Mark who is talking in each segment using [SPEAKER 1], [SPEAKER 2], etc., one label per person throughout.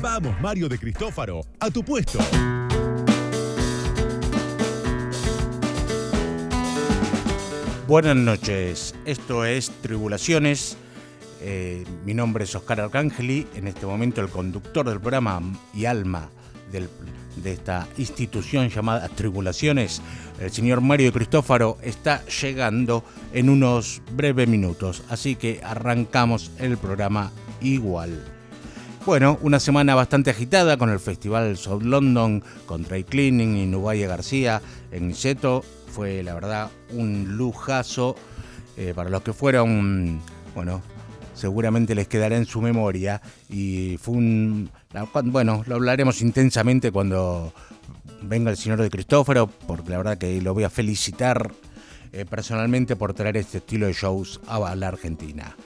[SPEAKER 1] Vamos, Mario de Cristófaro, a tu puesto.
[SPEAKER 2] Buenas noches, esto es Tribulaciones. Eh, mi nombre es Oscar Arcángeli, en este momento el conductor del programa y alma de esta institución llamada Tribulaciones. El señor Mario Cristófaro está llegando en unos breves minutos, así que arrancamos el programa igual. Bueno, una semana bastante agitada con el Festival South London, con Dry Cleaning y Nubaya García en Seto. Fue la verdad un lujazo eh, para los que fueron, bueno, seguramente les quedará en su memoria y fue un, bueno, lo hablaremos intensamente cuando venga el señor de Cristóforo, porque la verdad que lo voy a felicitar eh, personalmente por traer este estilo de shows a la Argentina.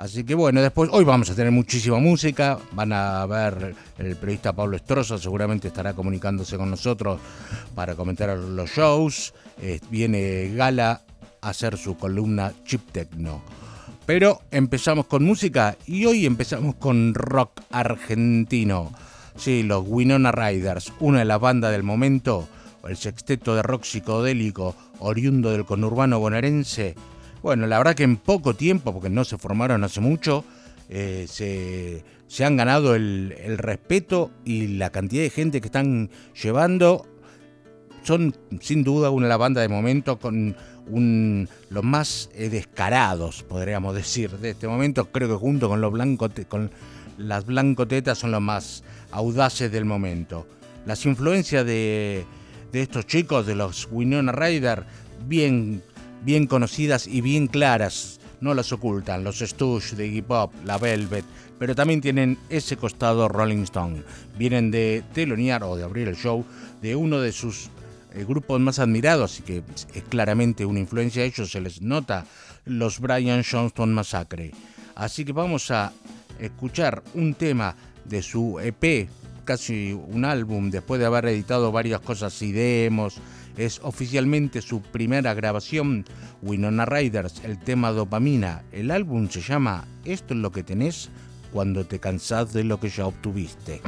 [SPEAKER 2] Así que bueno, después, hoy vamos a tener muchísima música, van a ver el periodista Pablo Estroza, seguramente estará comunicándose con nosotros para comentar los shows, eh, viene Gala a hacer su columna Chip Techno. Pero empezamos con música y hoy empezamos con rock argentino. Sí, los Winona Riders, una de las bandas del momento, el sexteto de rock psicodélico oriundo del conurbano bonaerense, bueno, la verdad que en poco tiempo, porque no se formaron hace mucho, eh, se, han ganado el, respeto y la cantidad de gente que están llevando. Son sin duda una la banda de momento con un, los más eh, descarados, podríamos decir, de este momento. Creo que junto con los blancos, con las blancotetas son los más audaces del momento. Las influencias de, estos chicos, de los Winona Ryder, bien bien conocidas y bien claras, no las ocultan, los Stooges de Iggy Pop, la Velvet, pero también tienen ese costado Rolling Stone. Vienen de telonear o de abrir el show de uno de sus eh, grupos más admirados, y que es claramente una influencia de ellos, se les nota, los Brian Johnston Massacre. Así que vamos a escuchar un tema de su EP, casi un álbum, después de haber editado varias cosas y demos, es oficialmente su primera grabación, Winona Riders, el tema Dopamina. El álbum se llama Esto es lo que tenés cuando te cansás de lo que ya obtuviste.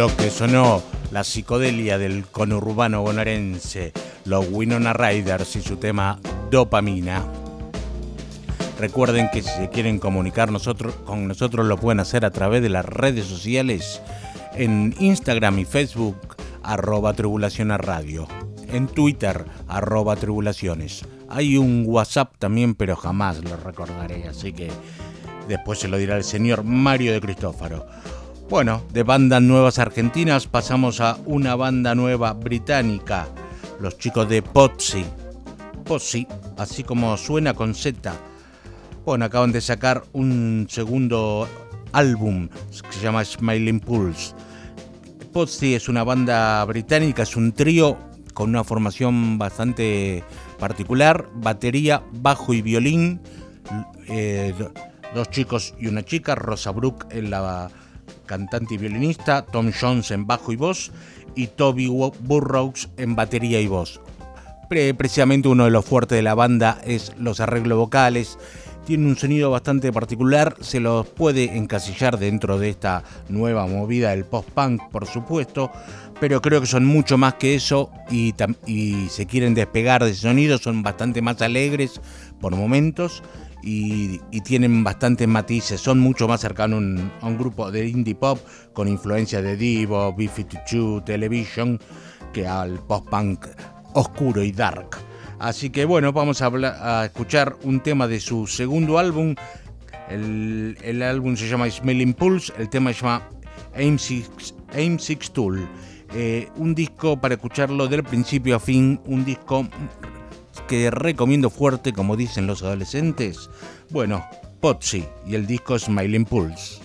[SPEAKER 2] Lo que sonó la psicodelia del conurbano bonaerense, los Winona Riders y su tema Dopamina. Recuerden que si se quieren comunicar con nosotros lo pueden hacer a través de las redes sociales en Instagram y Facebook arroba tribulación radio, en Twitter arroba tribulaciones. Hay un WhatsApp también, pero jamás lo recordaré, así que después se lo dirá el señor Mario de Cristófaro. Bueno, de bandas nuevas argentinas pasamos a una banda nueva británica, los chicos de Potsy. Potsy, así como suena con Z. Bueno, acaban de sacar un segundo álbum que se llama Smiling Pulse. Potsy es una banda británica, es un trío con una formación bastante particular, batería, bajo y violín, eh, dos chicos y una chica, Rosa Brooke en la cantante y violinista, Tom Jones en bajo y voz y Toby Burroughs en batería y voz. precisamente uno de los fuertes de la banda es los arreglos vocales. Tiene un sonido bastante particular, se los puede encasillar dentro de esta nueva movida del post-punk, por supuesto, pero creo que son mucho más que eso y, y se quieren despegar de ese sonido, son bastante más alegres por momentos y, tienen bastantes matices, son mucho más cercanos a un grupo de indie pop con influencia de Divo, B52, Television, que al post-punk oscuro y dark. Así que bueno, vamos a, escuchar un tema de su segundo álbum. El, álbum se llama Smelling Pulse, el tema se llama Aim Aim Six Tool. Eh, un disco para escucharlo del principio a fin, un disco que recomiendo fuerte, como dicen los adolescentes? Bueno, Potsy y el disco Smiling Pulse.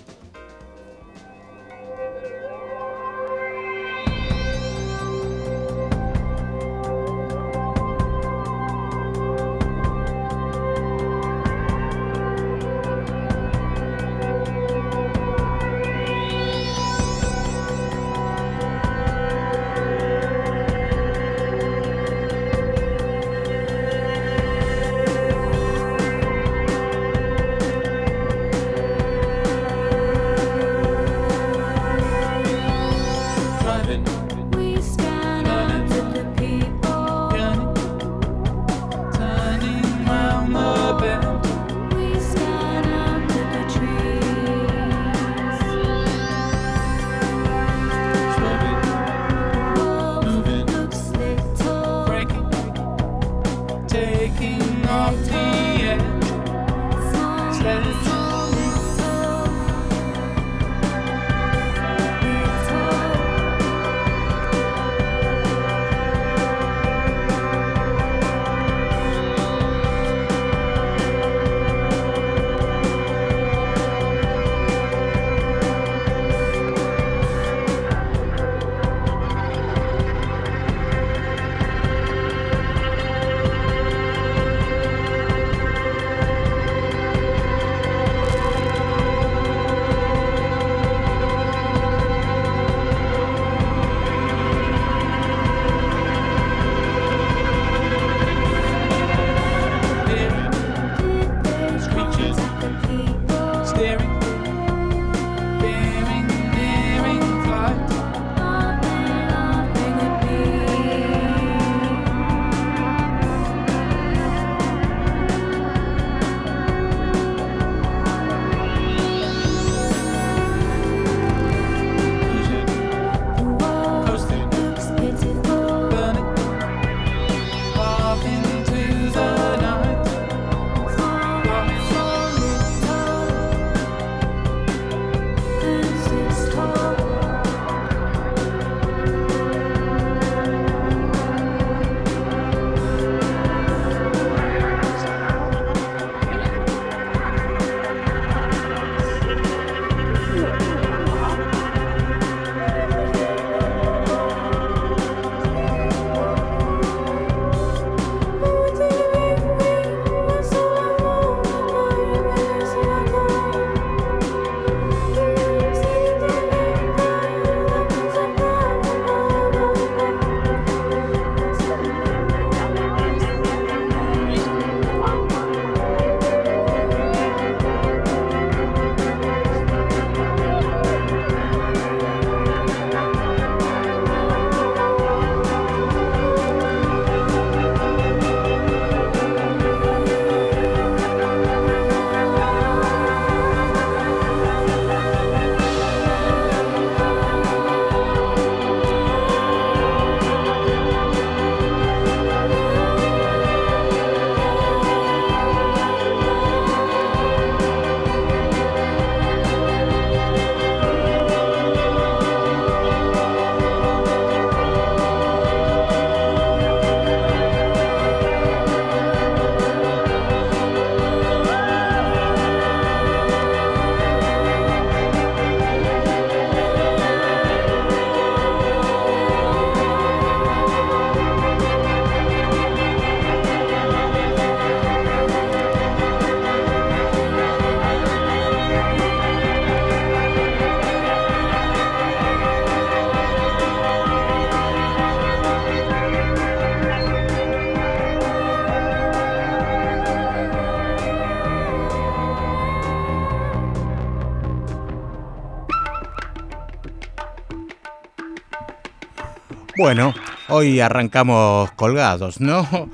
[SPEAKER 2] Bueno, hoy arrancamos colgados, ¿no?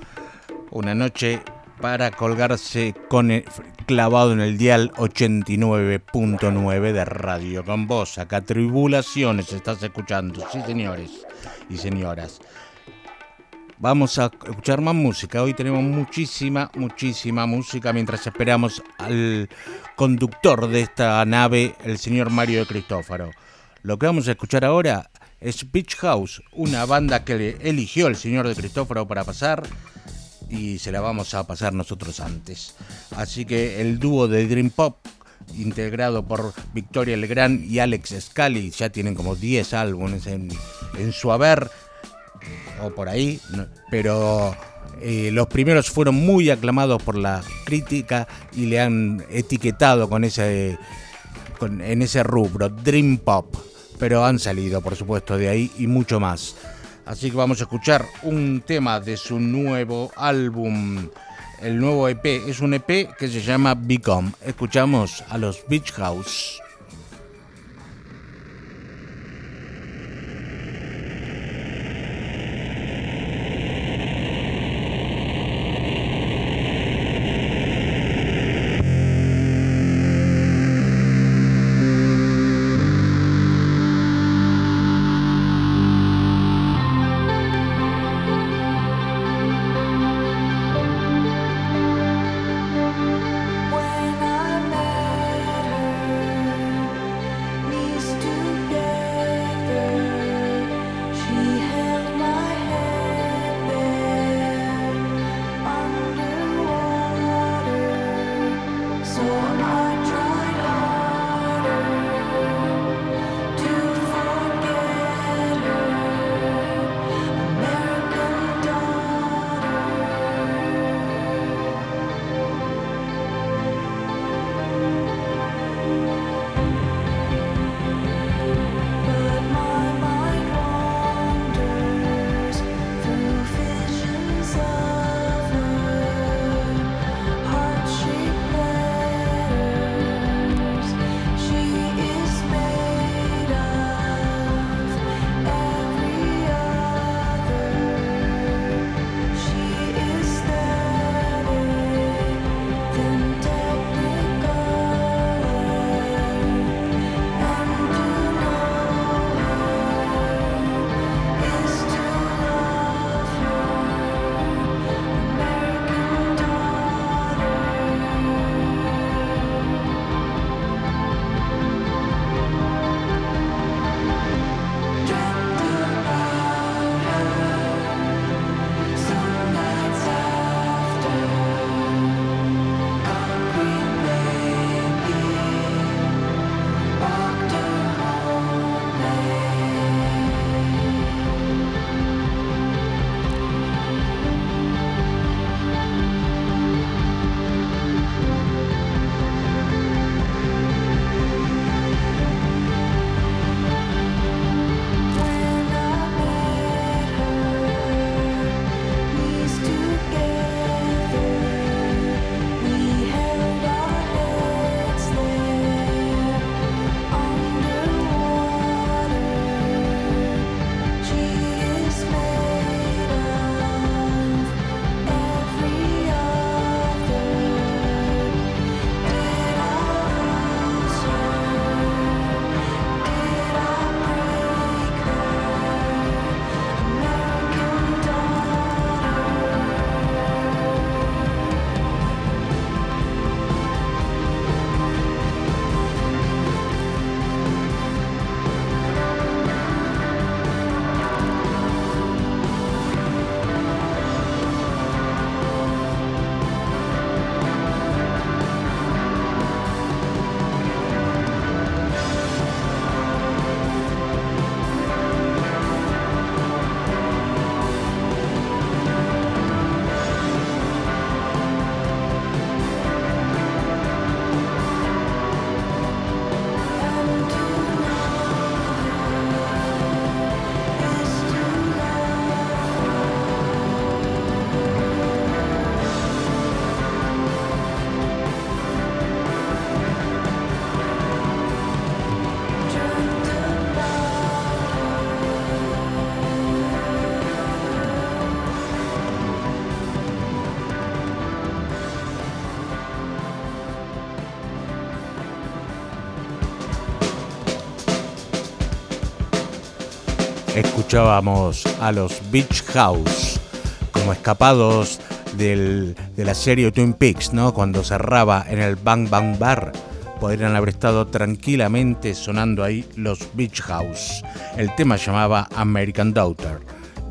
[SPEAKER 2] Una noche para colgarse con clavado en el dial 89.9 de Radio con vos. Acá Tribulaciones estás escuchando, sí señores y señoras. Vamos a escuchar más música. Hoy tenemos muchísima, muchísima música mientras esperamos al conductor de esta nave, el señor Mario de Cristófaro. Lo que vamos a escuchar ahora es Beach House, una banda que le eligió el señor de Cristófaro para pasar y se la vamos a pasar nosotros antes. Así que el dúo de Dream Pop, integrado por Victoria Legrand y Alex Scali, ya tienen como 10 álbumes en, su haber, o por ahí, pero eh, los primeros fueron muy aclamados por la crítica y le han etiquetado con ese, en ese rubro, Dream Pop, pero han salido, por supuesto, de ahí y mucho más. Así que vamos a escuchar un tema de su nuevo álbum. El nuevo EP es un EP que se llama Become. Escuchamos a los Beach House. Escuchábamos a los Beach House como escapados de la serie Twin Peaks, ¿no? Cuando cerraba en el Bang Bang Bar, podrían haber estado tranquilamente sonando ahí los Beach House. El tema llamaba American Daughter.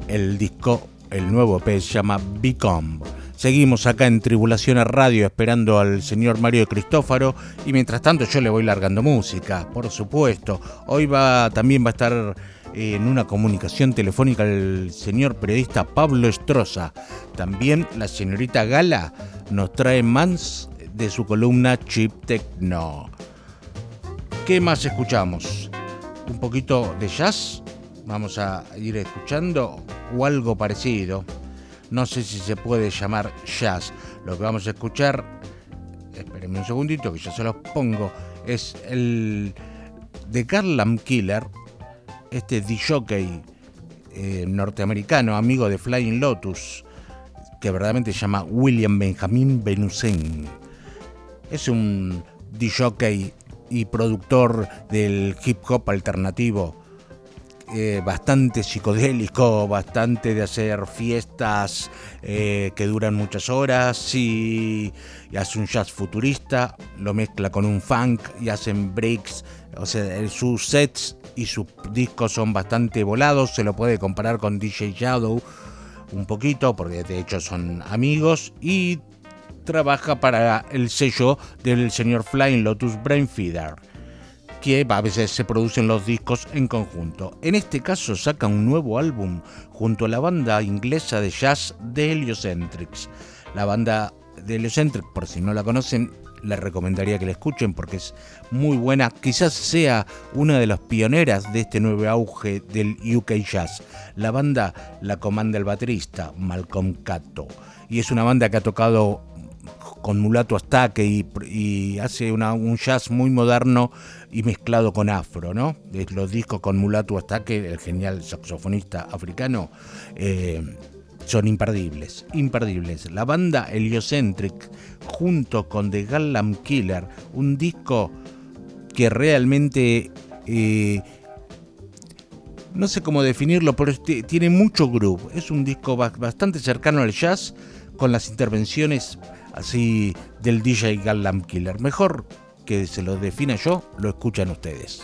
[SPEAKER 2] El disco, el nuevo EP se llama Become. Seguimos acá en Tribulaciones Radio esperando al señor Mario Cristófaro y mientras tanto yo le voy largando música, por supuesto. Hoy va también va a estar en una comunicación telefónica el señor periodista Pablo Estroza. También la señorita Gala nos trae más de su columna Chip Techno. ¿Qué más escuchamos? ¿Un poquito de jazz? Vamos a ir escuchando o algo parecido no sé si se puede llamar jazz. Lo que vamos a escuchar, espérenme un segundito que ya se los pongo, es el de Garlam Killer, este DJ eh, norteamericano, amigo de Flying Lotus, que verdaderamente se llama William Benjamin Benusen. Es un DJ y productor del hip hop alternativo eh, bastante psicodélico, bastante de hacer fiestas eh, que duran muchas horas y, hace un jazz futurista, lo mezcla con un funk y hacen breaks, o sea, sus sets y sus discos son bastante volados, se lo puede comparar con DJ Shadow un poquito, porque de hecho son amigos y trabaja para el sello del señor Flying Lotus Brainfeeder que a veces se producen los discos en conjunto. En este caso saca un nuevo álbum junto a la banda inglesa de jazz de Heliocentrics. La banda de Heliocentrics, por si no la conocen, les recomendaría que la escuchen porque es muy buena. Quizás sea una de las pioneras de este nuevo auge del UK Jazz. La banda la comanda el baterista Malcolm Cato y es una banda que ha tocado con Mulato Astaque y, hace un jazz muy moderno y mezclado con afro, ¿no? Los discos con Mulatu Astaque, el genial saxofonista africano, eh, son imperdibles, imperdibles. La banda Heliocentric, junto con The Gallam Killer, un disco que realmente... Eh, no sé cómo definirlo, pero tiene mucho groove. Es un disco bastante cercano al jazz, con las intervenciones así del DJ Gallam Killer. Mejor que se lo defina yo, lo escuchan ustedes.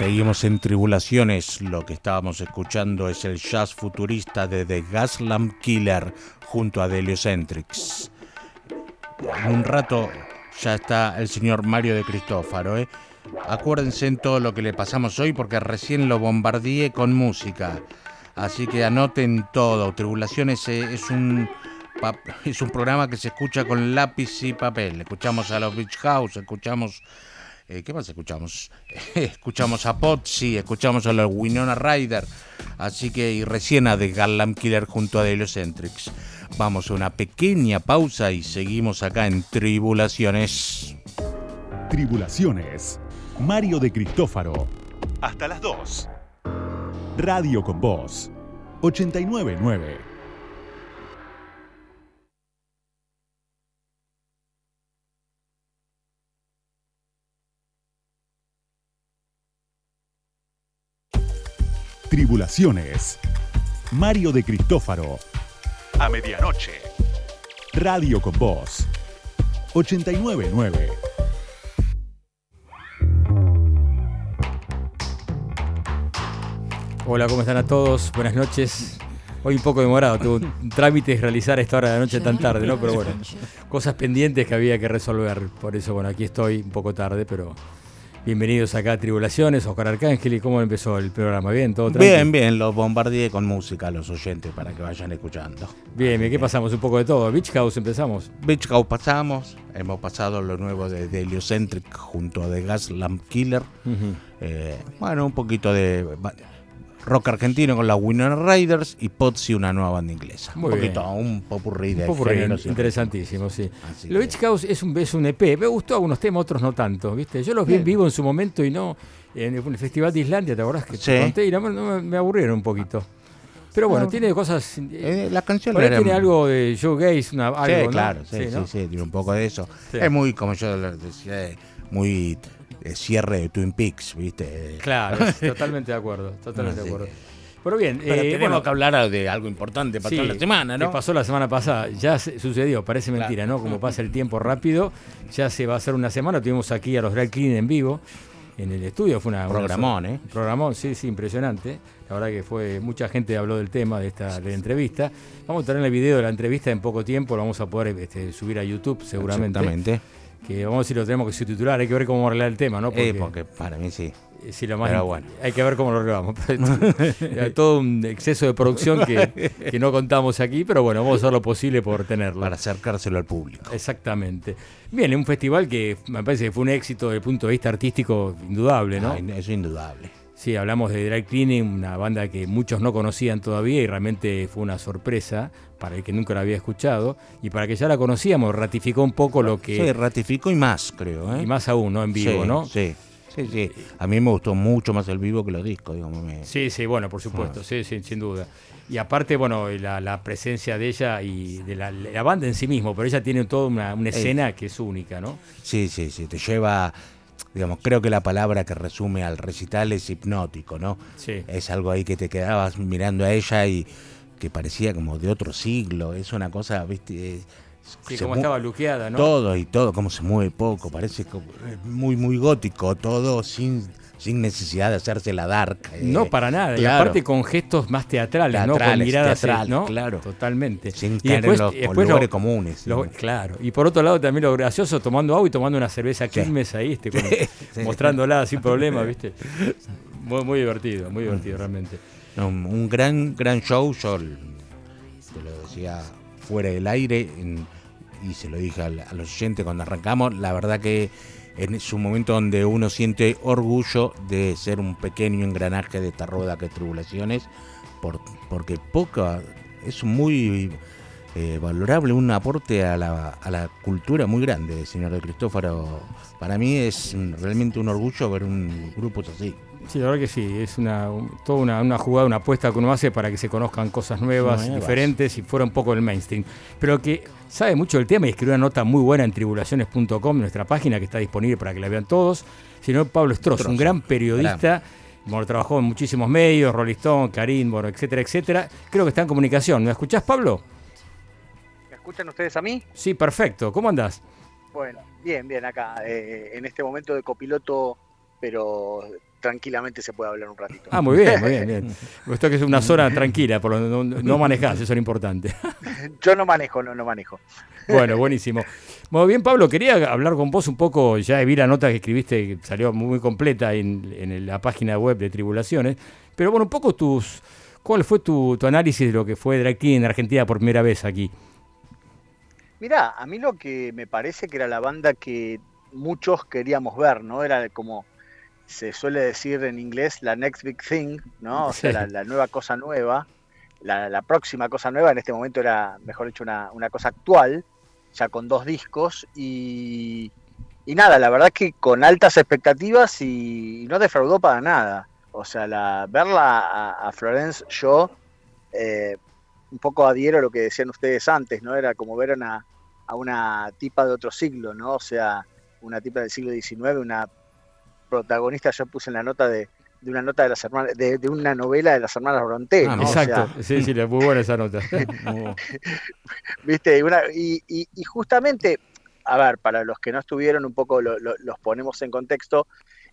[SPEAKER 2] Seguimos en Tribulaciones. Lo que estábamos escuchando es el jazz futurista de The Gaslamp Killer junto a Deliocentrics. En un rato ya está el señor Mario de Cristófaro. ¿eh? Acuérdense en todo lo que le pasamos hoy porque recién lo bombardeé con música. Así que anoten todo. Tribulaciones eh, es un es un programa que se escucha con lápiz y papel. Escuchamos a los Beach House, escuchamos eh, ¿Qué más escuchamos? escuchamos a Potsy, escuchamos a los Winona Ryder, así que y recién a The Garland Killer junto a Heliocentrics. Vamos a una pequeña pausa y seguimos acá en Tribulaciones.
[SPEAKER 1] Tribulaciones. Mario de Cristófaro. Hasta las 2. Radio con Voz. 899. Tribulaciones. Mario de Cristófaro. A medianoche. Radio con Voz. 899.
[SPEAKER 3] Hola, ¿cómo están a todos? Buenas noches. Hoy un poco demorado, tuve un trámite realizar a esta hora de la noche tan tarde, ¿no? Pero bueno, cosas pendientes que había que resolver. Por eso, bueno, aquí estoy un poco tarde, pero Bienvenidos acá a Tribulaciones, Oscar Arcángel. ¿Y cómo empezó el programa? ¿Bien? ¿Todo tranquilo?
[SPEAKER 2] Bien, bien, los bombardeé con música a los oyentes para que vayan escuchando.
[SPEAKER 3] Bien, bien, ¿qué pasamos? Un poco de todo. Beach House empezamos.
[SPEAKER 2] Beach House pasamos, hemos pasado lo nuevo de, Heliocentric junto a The Gas Lamp Killer. Eh, bueno, un poquito de rock argentino con la Winona Riders y Potsy, una nueva banda inglesa.
[SPEAKER 3] Muy
[SPEAKER 2] un poquito, un popurrí de
[SPEAKER 3] un interesantísimo, sí. Lo Beach House es un, es un EP. Me gustó algunos temas, otros no tanto, ¿viste? Yo los vi en vivo en su momento y no. En el Festival de Islandia, ¿te acordás que te conté? Y no, me aburrieron un poquito. Pero bueno, tiene cosas.
[SPEAKER 2] Eh, la canción
[SPEAKER 3] tiene algo de Joe Gaze, una, algo,
[SPEAKER 2] sí, claro, sí, sí, sí, tiene un poco de eso. Es muy, como yo decía, muy cierre de Twin Peaks, ¿viste?
[SPEAKER 3] Claro, totalmente de acuerdo, totalmente de acuerdo. Pero bien,
[SPEAKER 2] Pero eh, tenemos que hablar de algo importante pasó la semana, ¿no?
[SPEAKER 3] Que pasó la semana pasada, ya sucedió, parece mentira, ¿no? Como pasa el tiempo rápido, ya se va a hacer una semana, tuvimos aquí a los Drag Clean en vivo en el estudio, fue una
[SPEAKER 2] programón, ¿eh?
[SPEAKER 3] Programón, sí, sí, impresionante. La verdad que fue mucha gente habló del tema de esta de entrevista. Vamos a tener el video de la entrevista en poco tiempo, lo vamos a poder este, subir a YouTube seguramente.
[SPEAKER 2] Exactamente
[SPEAKER 3] que vamos a decir lo tenemos que subtitular, hay que ver cómo arreglar el tema, ¿no?
[SPEAKER 2] Porque, porque para mí sí.
[SPEAKER 3] Eh, sí, lo más Pero bueno. Hay que ver cómo lo arreglamos. Todo un exceso de producción que, que, no contamos aquí, pero bueno, vamos a hacer lo posible por tenerlo.
[SPEAKER 2] Para acercárselo al público.
[SPEAKER 3] Exactamente. Bien, un festival que me parece que fue un éxito desde el punto de vista artístico indudable, ¿no?
[SPEAKER 2] Eso es indudable.
[SPEAKER 3] Sí, hablamos de Dry Cleaning, una banda que muchos no conocían todavía y realmente fue una sorpresa para el que nunca la había escuchado y para que ya la conocíamos, ratificó un poco lo que...
[SPEAKER 2] Sí, ratificó y más, creo. ¿eh?
[SPEAKER 3] Y más aún, ¿no? En vivo, ¿no?
[SPEAKER 2] Sí. Sí, sí. A mí me gustó mucho más el vivo que los discos, digamos.
[SPEAKER 3] Sí, sí, bueno, por supuesto, ah. sí, sí, sin duda. Y aparte, bueno, la, presencia de ella y de la, banda en sí mismo, pero ella tiene toda una, una escena que es única, ¿no?
[SPEAKER 2] Sí, sí, sí, te lleva digamos, creo que la palabra que resume al recital es hipnótico, ¿no?
[SPEAKER 3] Sí.
[SPEAKER 2] Es algo ahí que te quedabas mirando a ella y que parecía como de otro siglo, es una cosa, viste,
[SPEAKER 3] Sí, como estaba luqueada, ¿no?
[SPEAKER 2] Todo y todo, como se mueve poco, parece muy, muy gótico, todo sin sin necesidad de hacerse la dark.
[SPEAKER 3] Eh, no, para nada. Y aparte con gestos más teatrales, ¿no? Con miradas, ¿no?
[SPEAKER 2] Claro.
[SPEAKER 3] Totalmente.
[SPEAKER 2] Sin y después, en los lugares comunes.
[SPEAKER 3] claro. Y por otro lado también lo gracioso, tomando agua y tomando una cerveza Quilmes ahí, este, mostrándola sin problema, ¿viste? Muy, muy divertido, muy divertido realmente.
[SPEAKER 2] Un gran, gran show, yo te lo decía fuera del aire y se lo dije a, a los oyentes cuando arrancamos, la verdad que en su momento donde uno siente orgullo de ser un pequeño engranaje de esta rueda que es tribulaciones, por, porque poca, es muy eh, valorable, un aporte a la, a la cultura muy grande, señor de Cristófaro. Para mí es realmente un orgullo ver un grupo así.
[SPEAKER 3] Sí, la verdad que sí, es una, toda una, jugada, una apuesta que uno hace para que se conozcan cosas nuevas, diferentes y fuera un poco el mainstream. Pero que sabe mucho del tema y escribió una nota muy buena en tribulaciones.com, nuestra página que está disponible para que la vean todos. Señor Pablo Stross, un gran periodista. Bueno, trabajó en muchísimos medios, Rolling Stone, Karim, bueno, etcétera, etcétera. Creo que está en comunicación. ¿Me escuchás, Pablo?
[SPEAKER 4] ¿Me escuchan ustedes a mí?
[SPEAKER 3] Sí, perfecto. ¿Cómo andás?
[SPEAKER 4] Bueno, bien, bien acá. Eh, en este momento de copiloto, pero tranquilamente se puede hablar un ratito.
[SPEAKER 3] Ah, muy bien, muy bien. bien. Esto que es una zona tranquila, por lo no, no manejás, eso es importante.
[SPEAKER 4] Yo no manejo, no, no manejo.
[SPEAKER 3] Bueno, buenísimo. Muy bien, Pablo, quería hablar con vos un poco, ya vi la nota que escribiste, que salió muy completa en, en la página web de Tribulaciones, pero bueno, un poco tus... ¿Cuál fue tu, tu análisis de lo que fue Drag en Argentina por primera vez aquí?
[SPEAKER 4] Mirá, a mí lo que me parece que era la banda que muchos queríamos ver, ¿no? Era como se suele decir en inglés la next big thing, ¿no? O sea, la, nueva cosa nueva, la, próxima cosa nueva, en este momento era, mejor dicho, una, cosa actual, ya con dos discos, y, y nada, la verdad que con altas expectativas y, no defraudó para nada. O sea, la, verla a, Florence, yo eh, un poco adhiero a lo que decían ustedes antes, ¿no? Era como ver a una tipa de otro siglo, ¿no? O sea, una tipa del siglo XIX, una protagonista, yo puse en la nota de, una nota de las hermanas, de, una novela de las hermanas Bronte.
[SPEAKER 3] Ah, exacto, sí, sí, muy buena esa nota.
[SPEAKER 4] Viste, y, y, justamente, a ver, para los que no estuvieron, un poco los ponemos en contexto,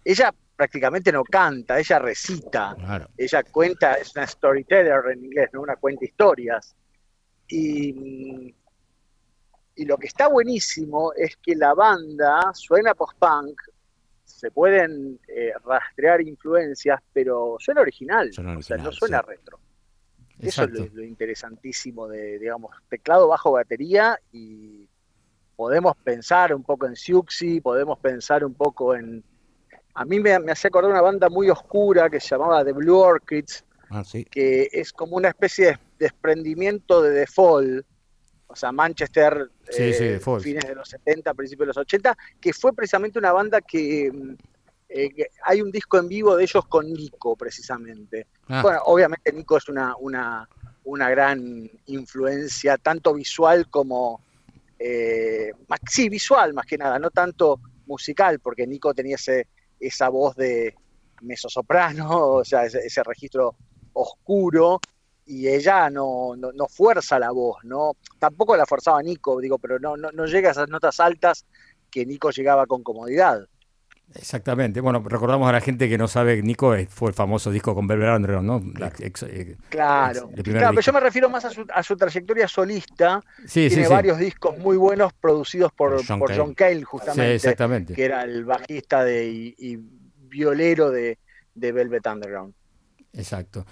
[SPEAKER 4] ella prácticamente no canta, ella recita, ella cuenta, es una storyteller en inglés, ¿no? Una cuenta historias. Y, y lo que está buenísimo es que la banda suena post-punk, se pueden eh, rastrear influencias, pero suena original, o sea, no suena retro. Eso es lo, interesantísimo de, digamos, teclado, bajo, batería y podemos pensar un poco en Siuxi, podemos pensar un poco en... A mí me, me hace acordar una banda muy oscura que se llamaba The Blue Orchids, ah, que es como una especie de desprendimiento de Fall, o sea, Manchester, eh, fines de los 70, principios de los 80, que fue precisamente una banda eh, que, hay un disco en vivo de ellos con Nico, precisamente. Ah. Bueno, obviamente Nico es una, una, una gran influencia, tanto visual como... Eh, sí, visual más que nada, no tanto musical, porque Nico tenía ese, esa voz de mezzosoprano, o sea, ese registro oscuro, y ella no, no, fuerza la voz, ¿no? Tampoco la forzaba Nico, digo, pero no, no, llega a esas notas altas que Nico llegaba con comodidad.
[SPEAKER 3] Exactamente. Bueno, recordamos a la gente que no sabe, Nico fue el famoso disco con Velvet Underground, ¿no?
[SPEAKER 4] Claro, eh, claro pero yo me refiero más a su, a su trayectoria solista. Sí, Tiene varios discos muy buenos producidos por, John, por John Cale, justamente. exactamente. Que era el bajista de, y, violero de, de Velvet Underground.
[SPEAKER 3] Exacto.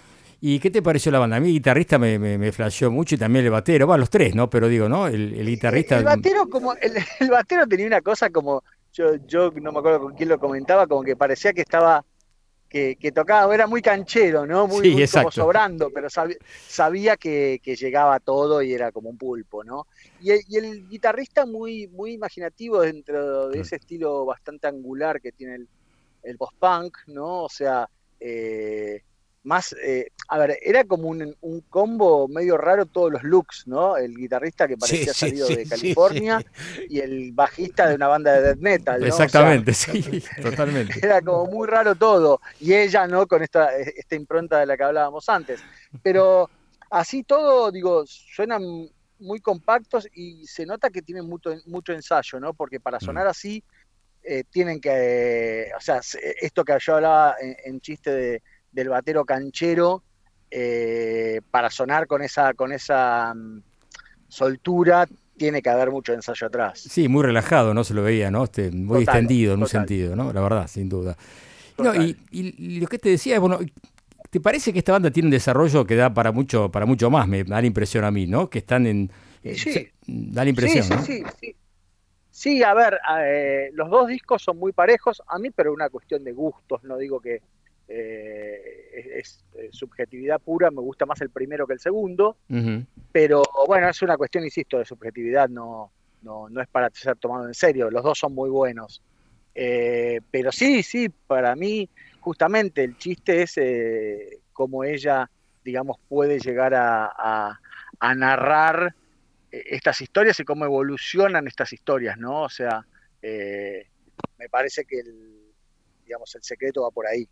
[SPEAKER 3] ¿Y qué te pareció la banda? A mí el guitarrista me, me, flasheó mucho y también el batero, bueno, los tres, ¿no? Pero digo, ¿no? El, guitarrista...
[SPEAKER 4] El, batero como, el, batero tenía una cosa como, yo, yo no me acuerdo con quién lo comentaba, como que parecía que estaba, que, tocaba, era muy canchero, ¿no? Muy, como sobrando, pero sabía, que, llegaba todo y era como un pulpo, ¿no? Y el, guitarrista muy, muy imaginativo dentro de ese estilo bastante angular que tiene el, el post-punk, ¿no? O sea... Eh, más, eh, a ver, era como un, un, combo medio raro todos los looks, ¿no? El guitarrista que parecía salido de California y el bajista de una banda de death metal. ¿no?
[SPEAKER 3] Exactamente, sí, totalmente.
[SPEAKER 4] Era como muy raro todo. Y ella, ¿no? Con esta, esta impronta de la que hablábamos antes. Pero así todo, digo, suenan muy compactos y se nota que tienen mucho, mucho ensayo, ¿no? Porque para mm. sonar así, eh, tienen que, o sea, esto que yo hablaba en chiste de del batero canchero eh, para sonar con esa, con esa mm, soltura tiene que haber mucho ensayo atrás.
[SPEAKER 3] Sí, muy relajado, ¿no? Se lo veía, ¿no? Este, muy extendido en un sentido, ¿no? La verdad, sin duda. y, lo que te decía es, bueno, ¿te parece que esta banda tiene un desarrollo que da para mucho, para mucho más? Me da la impresión a mí, ¿no? Que están en...
[SPEAKER 4] Eh, sí.
[SPEAKER 3] da la impresión,
[SPEAKER 4] sí, sí, sí, sí, a ver, eh, los dos discos son muy parejos, a mí, pero una cuestión de gustos, no digo que, eh, es, subjetividad pura, me gusta más el primero que el segundo, pero bueno, es una cuestión, insisto, de subjetividad, no, no, no es para ser tomado en serio, los dos son muy buenos. Eh, pero sí, sí, para mí justamente el chiste es eh, cómo ella, digamos, puede llegar a, a, narrar estas historias y cómo evolucionan estas historias, ¿no? O sea, me parece que el, digamos, el secreto va por ahí.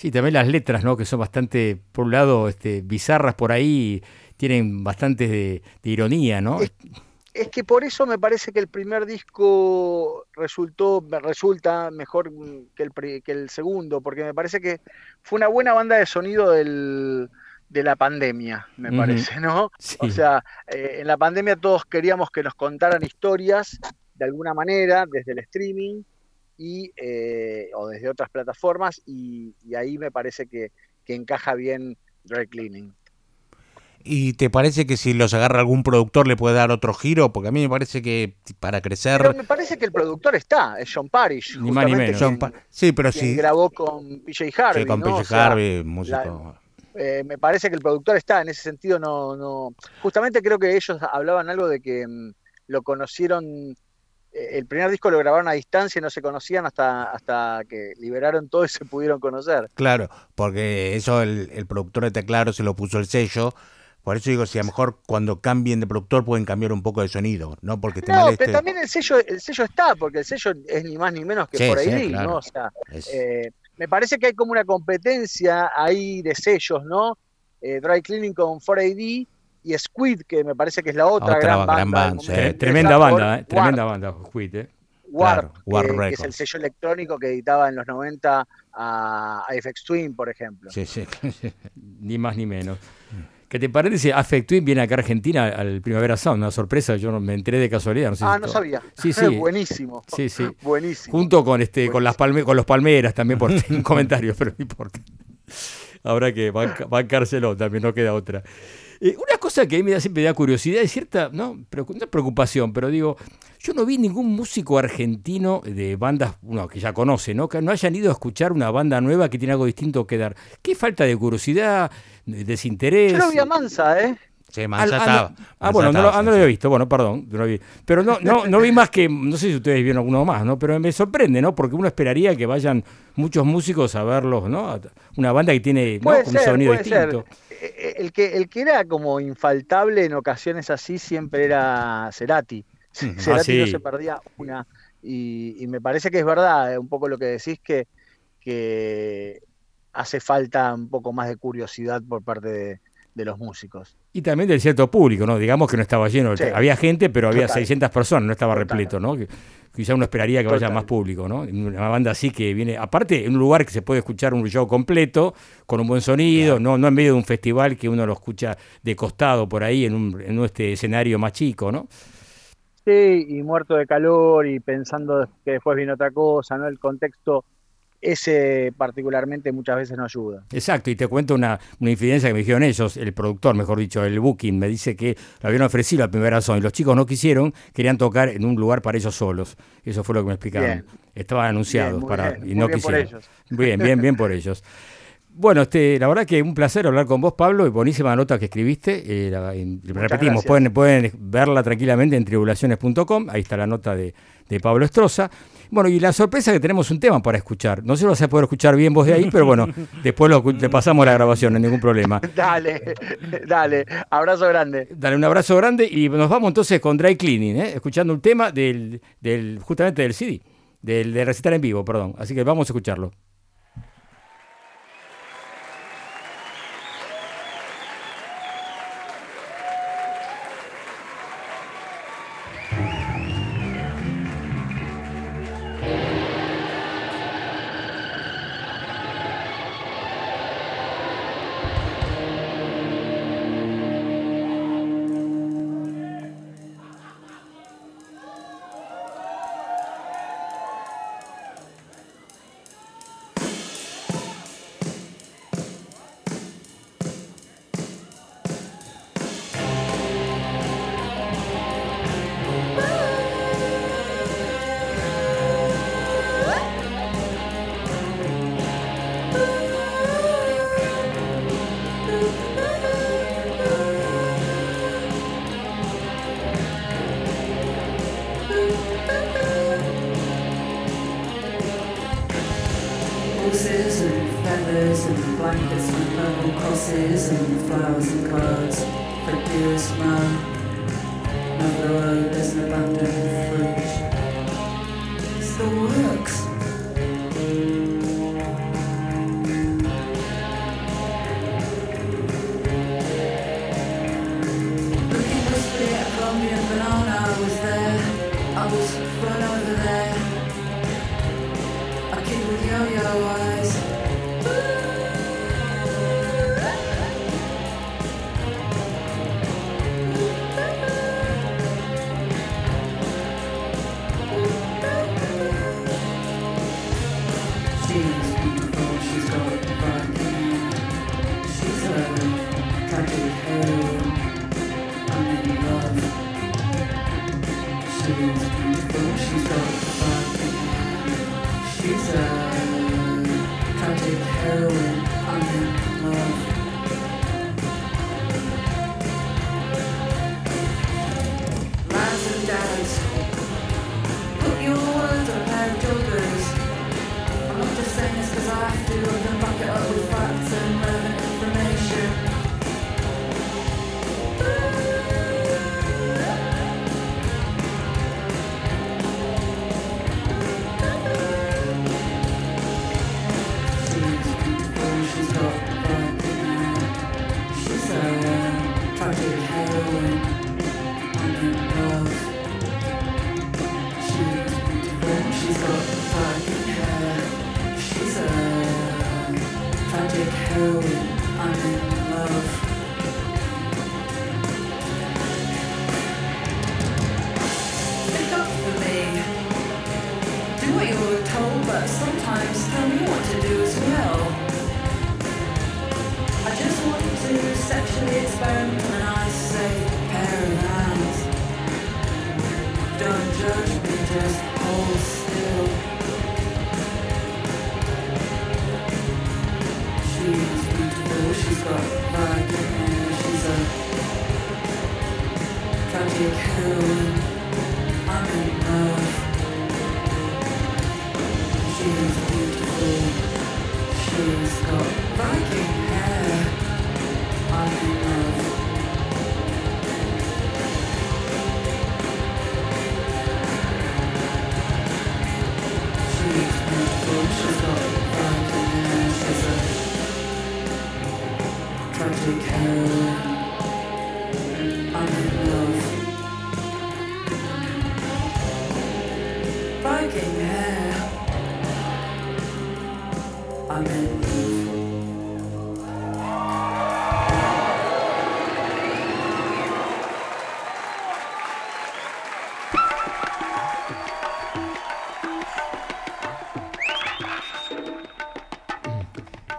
[SPEAKER 3] Sí, también las letras, ¿no? Que son bastante, por un lado, este, bizarras por ahí, tienen bastante de, ironía, ¿no?
[SPEAKER 4] es que por eso me parece que el primer disco resultó, resulta mejor que el, que el segundo, porque me parece que fue una buena banda de sonido del, de la pandemia, me parece, ¿no? O sea, eh, en la pandemia todos queríamos que nos contaran historias de alguna manera, desde el streaming y, eh, o desde otras plataformas, y, ahí me parece que, que encaja bien Dry Cleaning.
[SPEAKER 2] ¿Y te parece que si los agarra algún productor le puede dar otro giro? Porque a mí me parece que para crecer...
[SPEAKER 4] Pero me parece que el productor está, es John Parrish.
[SPEAKER 2] Ni más ni menos. sí, pero sí.
[SPEAKER 4] grabó con PJ Harvey.
[SPEAKER 2] Sí, con PJ Harvey, músico...
[SPEAKER 4] Eh, me parece que el productor está, en ese sentido no... no Justamente creo que ellos hablaban algo de que mm, lo conocieron... Eh, el primer disco lo grabaron a distancia y no se conocían hasta, hasta que liberaron todo y se pudieron conocer.
[SPEAKER 2] Claro, porque eso el, el productor de teclado se lo puso el sello por eso digo, si a lo mejor cuando cambien de productor pueden cambiar un poco de sonido, no porque te no,
[SPEAKER 4] pero también el sello, el sello está, porque el sello es ni más ni menos que por ahí, ¿no? O sea, eh, me parece que hay como una competencia ahí de sellos, ¿no? Eh, Dry Cleaning con 4AD y Squid, que me parece que es la otra, gran, banda.
[SPEAKER 3] Tremenda banda, eh, tremenda banda, Squid, ¿eh?
[SPEAKER 4] Warp, que, es el sello electrónico que editaba en los 90 a, a FX Twin, por ejemplo.
[SPEAKER 3] Sí, sí, ni más ni menos. ¿Qué te parece si Affect Twin viene acá a Argentina al Primavera Sound? Una sorpresa, yo me enteré de casualidad.
[SPEAKER 4] ah, no sabía.
[SPEAKER 3] Sí, sí.
[SPEAKER 4] Buenísimo.
[SPEAKER 3] Sí, sí.
[SPEAKER 4] Buenísimo.
[SPEAKER 3] Junto con este, con las palme, con los palmeras también por comentarios, pero no importa. Habrá que bancárselo, también no queda otra. Eh, una cosa que a mí me da, siempre da curiosidad, es cierta, no, preocupación, pero digo, yo no vi ningún músico argentino de bandas, uno que ya conoce, ¿no? Que no hayan ido a escuchar una banda nueva que tiene algo distinto que dar. ¿Qué falta de curiosidad, desinterés?
[SPEAKER 4] Yo no vi a Mansa, ¿eh?
[SPEAKER 2] Sí, Mansa estaba.
[SPEAKER 3] Ah, bueno, no, lo, había visto, bueno, perdón, no vi. Pero no, no, no vi más que, no sé si ustedes vieron alguno más, ¿no? Pero me sorprende, ¿no? Porque uno esperaría que vayan muchos músicos a verlos, ¿no? Una banda que tiene un sonido distinto.
[SPEAKER 4] Eh, eh, el que, el que era como infaltable en ocasiones así siempre era Cerati. Cerati no se perdía una. Y, me parece que es verdad, eh, un poco lo que decís, que, que hace falta un poco más de curiosidad por parte de, los músicos.
[SPEAKER 3] Y también del cierto público, ¿no? Digamos que no estaba lleno. Había gente, pero había 600 personas, no estaba repleto, ¿no? quizá uno esperaría que vaya más público, ¿no? Una banda así que viene, aparte, en un lugar que se puede escuchar un show completo, con un buen sonido, no, no en medio de un festival que uno lo escucha de costado por ahí, en, un, en este escenario más chico, ¿no?
[SPEAKER 4] Sí, y muerto de calor y pensando que después viene otra cosa, ¿no? El contexto ese particularmente muchas veces no ayuda.
[SPEAKER 3] Exacto, y te cuento una, una infidencia que me dijeron ellos, el productor, mejor dicho, el booking, me dice que lo habían ofrecido a primera son y los chicos no quisieron, querían tocar en un lugar para ellos solos. Eso fue lo que me explicaron. Estaban anunciados para y no quisieron. Por ellos. Bien, bien, bien por ellos. Bueno, este, la verdad que un placer hablar con vos, Pablo, y buenísima nota que escribiste. Eh, repetimos, pueden, pueden verla tranquilamente en tribulaciones.com, ahí está la nota de, de Pablo Estroza. Bueno, y la sorpresa es que tenemos un tema para escuchar. No sé si vas a poder escuchar bien vos de ahí, pero bueno, después lo, le pasamos la grabación, no hay ningún problema.
[SPEAKER 4] Dale, dale, abrazo grande.
[SPEAKER 3] Dale, un abrazo grande y nos vamos entonces con Dry Cleaning, ¿eh? escuchando un tema del, del justamente del CD, del de recital en vivo, perdón. Así que vamos a escucharlo.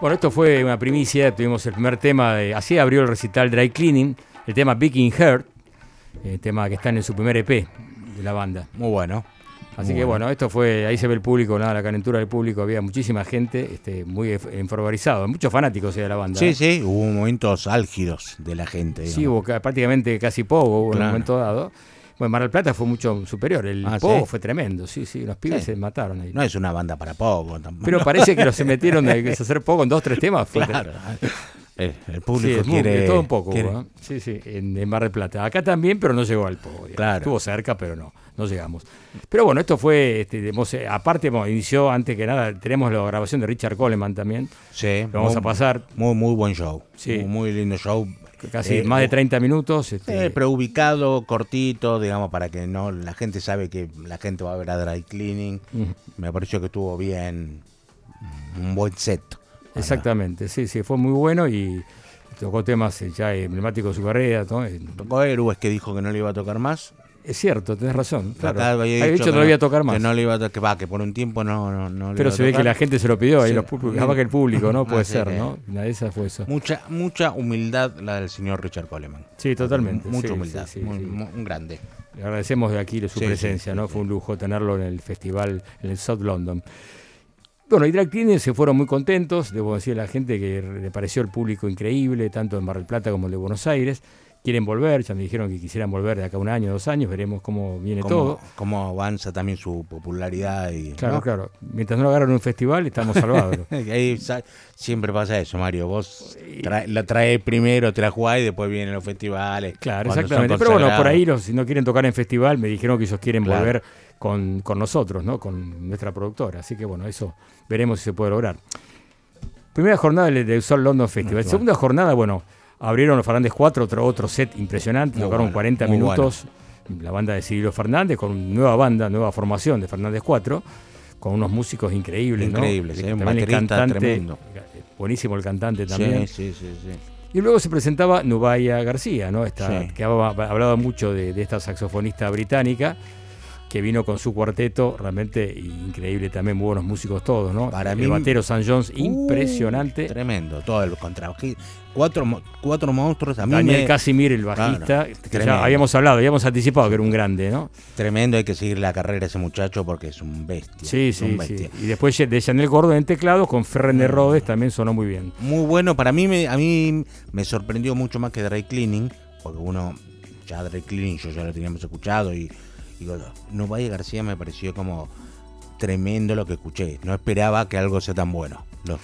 [SPEAKER 3] Bueno, esto fue una primicia, tuvimos el primer tema, de, así abrió el recital Dry Cleaning, el tema Viking Heart, el tema que está en su primer EP de la banda.
[SPEAKER 2] Muy bueno.
[SPEAKER 3] Así que bueno. esto fue, ahí se ve el público, nada, la calentura del público, había muchísima gente, este, muy enfervorizado, muchos fanáticos de la banda.
[SPEAKER 2] Sí, ¿eh? sí, hubo momentos álgidos de la gente.
[SPEAKER 3] Sí, hubo prácticamente casi poco, en un momento dado. Bueno, Mar del Plata fue mucho superior. El ah, Pogo fue tremendo, sí, sí. Los pibes se mataron ahí.
[SPEAKER 2] No es una banda para Pogo. Tampoco.
[SPEAKER 3] Pero parece que los se metieron a hacer Pogo en dos, tres temas.
[SPEAKER 2] Claro. El, público quiere.
[SPEAKER 3] todo un poco, ¿eh? Sí, sí, en, Mar del Plata. Acá también, pero no llegó al Pogo. Claro. Estuvo cerca, pero no, no llegamos. Pero bueno, esto fue, este, aparte, inició antes que nada, tenemos la grabación de Richard Coleman también.
[SPEAKER 2] Sí.
[SPEAKER 3] Lo vamos a pasar.
[SPEAKER 2] Muy, muy buen show. Sí. muy lindo show
[SPEAKER 3] casi eh, más de 30 minutos.
[SPEAKER 2] Este... Eh, pero ubicado, cortito, digamos, para que no la gente sabe que la gente va a ver a Dry Cleaning. Me pareció que estuvo bien, un buen set.
[SPEAKER 3] Exactamente, sí, sí, fue muy bueno y tocó temas eh, ya emblemáticos de su carrera.
[SPEAKER 2] Tocó Héroes que dijo que no le iba a tocar más.
[SPEAKER 3] Es cierto, tenés razón. Claro. había dicho, que no le iba a tocar más.
[SPEAKER 2] Que no le iba a tocar, que va, que por un tiempo no, no, no
[SPEAKER 3] Pero se ve que la gente se lo pidió, ahí los que el público, ¿no? Puede ser, ¿no? Una de esas fue eso.
[SPEAKER 2] Mucha, mucha humildad la del señor Richard Coleman.
[SPEAKER 3] Sí, totalmente.
[SPEAKER 2] Mucha humildad, un grande.
[SPEAKER 3] Le agradecemos de aquí su presencia, ¿no? Fue un lujo tenerlo en el festival en el South London. Bueno, y Drag se fueron muy contentos, debo decir a la gente que le pareció el público increíble, tanto en Mar del Plata como el de Buenos Aires quieren volver, ya me dijeron que quisieran volver de acá un año, dos años, veremos cómo viene todo.
[SPEAKER 2] Cómo avanza también su popularidad. y
[SPEAKER 3] Claro, claro. Mientras no lo agarran un festival, estamos salvados.
[SPEAKER 2] Ahí siempre pasa eso, Mario. Vos la traes primero, te la jugás y después vienen los festivales.
[SPEAKER 3] Claro, exactamente. Pero bueno, por ahí, los, si no quieren tocar en festival, me dijeron que ellos quieren volver con, nosotros, ¿no? con nuestra productora. Así que bueno, eso veremos si se puede lograr. Primera jornada del Sol London Festival. Segunda jornada, bueno Abrieron los Fernández 4, otro, otro set impresionante, tocaron 40 minutos. la banda de Cirilo Fernández, con nueva banda, nueva formación de Fernández 4, con unos músicos increíbles.
[SPEAKER 2] Increíbles,
[SPEAKER 3] ¿no?
[SPEAKER 2] un baterista tremendo.
[SPEAKER 3] Buenísimo el cantante también.
[SPEAKER 2] Sí, sí, sí.
[SPEAKER 3] Y luego se presentaba Nubaya García, ¿no? Esta, que hablaba, mucho de, de esta saxofonista británica que vino con su cuarteto, realmente increíble también, muy buenos músicos todos, ¿no?
[SPEAKER 2] Para
[SPEAKER 3] el
[SPEAKER 2] mí,
[SPEAKER 3] batero San Jones, uh, impresionante.
[SPEAKER 2] Tremendo, todo el contrato. Cuatro, cuatro monstruos
[SPEAKER 3] también. Daniel Casimir, el bajista, que ya habíamos hablado, habíamos anticipado que era un grande, ¿no?
[SPEAKER 2] Tremendo, hay que seguir la carrera de ese muchacho porque es un bestia.
[SPEAKER 3] Sí, sí, sí. Y después de Chanel Gordo en teclado con Ferren Rhodes también sonó muy bien.
[SPEAKER 2] Muy bueno, para mí, me, a mí me sorprendió mucho más que Dry Cleaning, porque uno, ya Dry Cleaning yo ya lo teníamos escuchado y Digo, Nubaya García me pareció como tremendo lo que escuché. No esperaba que algo sea tan bueno. Los,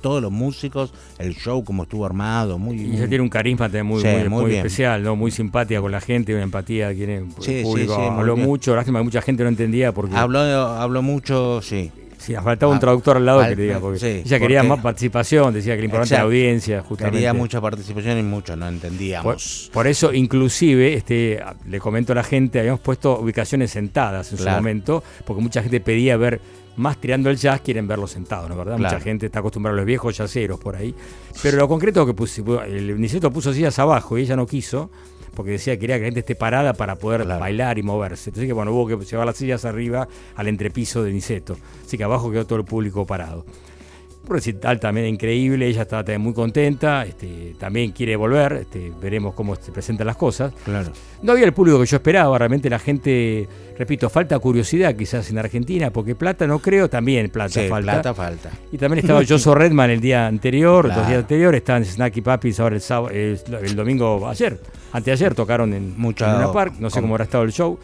[SPEAKER 2] todos los músicos, el show como estuvo armado, muy
[SPEAKER 3] Y ella tiene un carisma muy, muy, especial, ¿no? Muy simpática con la gente, una empatía, tiene sí, público. Sí, habló mucho, lástima que mucha gente no entendía porque.
[SPEAKER 2] Habló, habló mucho, sí.
[SPEAKER 3] Sí, faltaba un ah, traductor al lado que le diga, porque ella quería más participación, decía que le importante la audiencia, justamente.
[SPEAKER 2] Quería mucha participación y mucho, no entendíamos.
[SPEAKER 3] Por, eso, inclusive, este, le comento a la gente, habíamos puesto ubicaciones sentadas en su momento, porque mucha gente pedía ver más tirando el jazz, quieren verlo sentado, ¿no verdad? Mucha gente está acostumbrada a los viejos yaceros por ahí. Pero lo concreto que puse, el Niceto puso sillas abajo y ella no quiso porque decía que quería que la gente esté parada para poder bailar y moverse. Entonces, que bueno, hubo que llevar las sillas arriba al entrepiso de Niceto. Así que abajo quedó todo el público parado. Un recital también increíble, ella estaba también muy contenta, este, también quiere volver, este, veremos cómo se presentan las cosas.
[SPEAKER 2] Claro.
[SPEAKER 3] No había el público que yo esperaba, realmente la gente, repito, falta curiosidad quizás en Argentina, porque plata no creo, también plata
[SPEAKER 2] sí,
[SPEAKER 3] falta.
[SPEAKER 2] plata falta.
[SPEAKER 3] Y también estaba Joso Redman el día anterior, los días anteriores, estaban Snacky Papis ahora el, el domingo, ayer, anteayer tocaron en, Mucha, Park, no sé cómo habrá estado el show.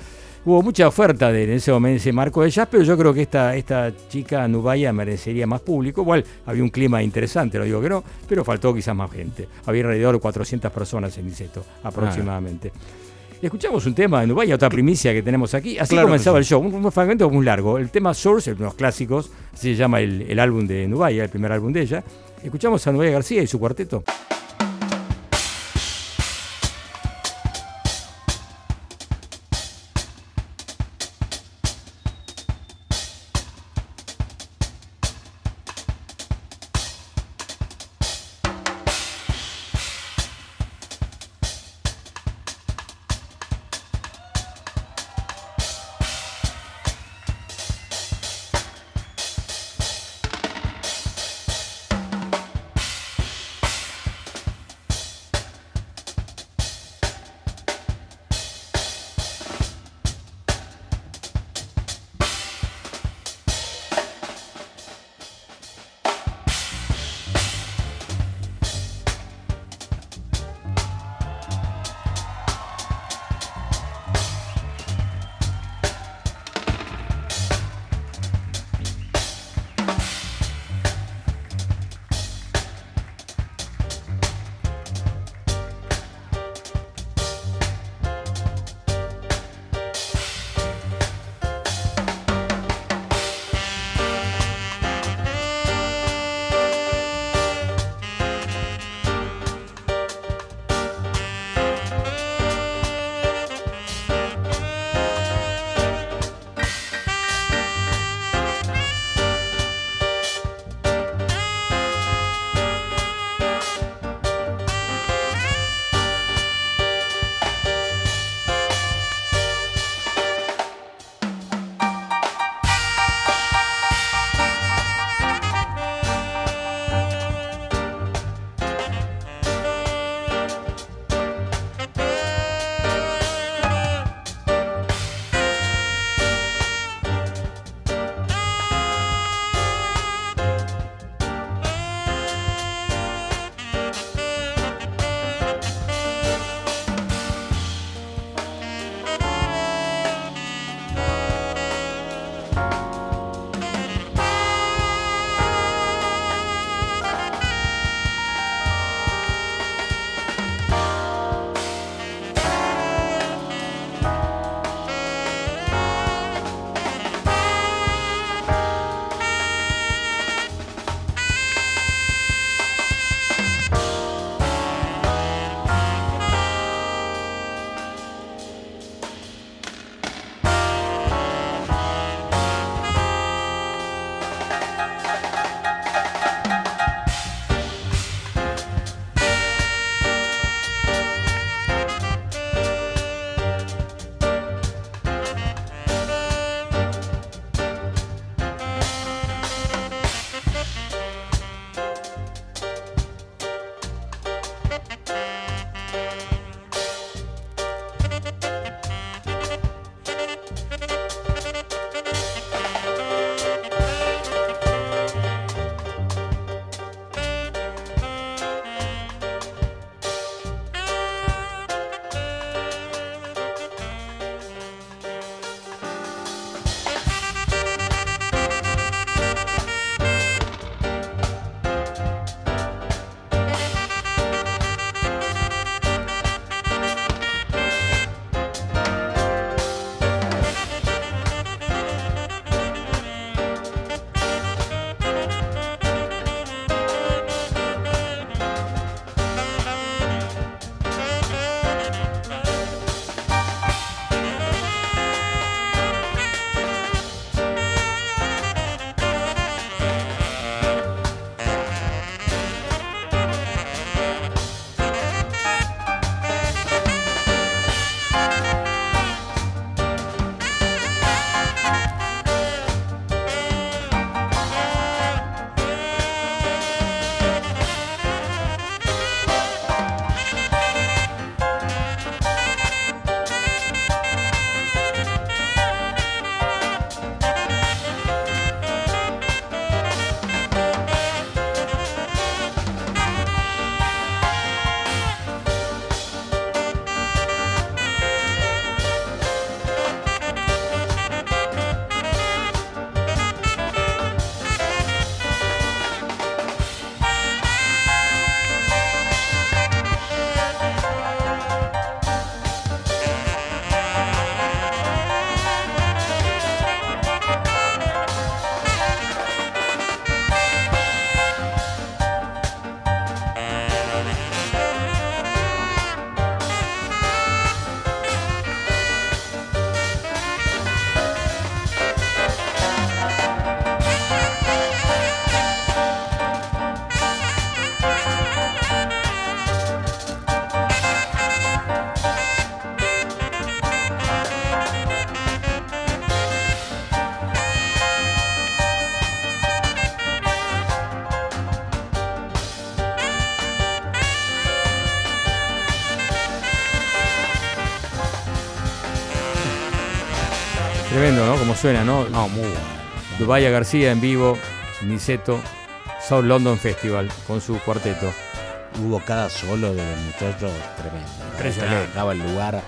[SPEAKER 3] Hubo mucha oferta de, en ese momento, ese marco de jazz, pero yo creo que esta, esta chica Nubaya merecería más público. Igual había un clima interesante, lo digo que no, pero faltó quizás más gente. Había alrededor de 400 personas en Niceto, aproximadamente. Escuchamos un tema de Nubaya, otra primicia que tenemos aquí. Así comenzaba el show, un, fragmento muy largo. El tema Source, uno de los clásicos, así se llama el, el álbum de Nubaya, el primer álbum de ella. Escuchamos a Nubaya García y su cuarteto. Suena, ¿no?
[SPEAKER 2] No, muy bueno.
[SPEAKER 3] Dubaya García en vivo, Niceto, South London Festival con su cuarteto.
[SPEAKER 2] Hubo cada solo de los muchachos tremendo.
[SPEAKER 3] Impresionante.
[SPEAKER 2] Daba el lugar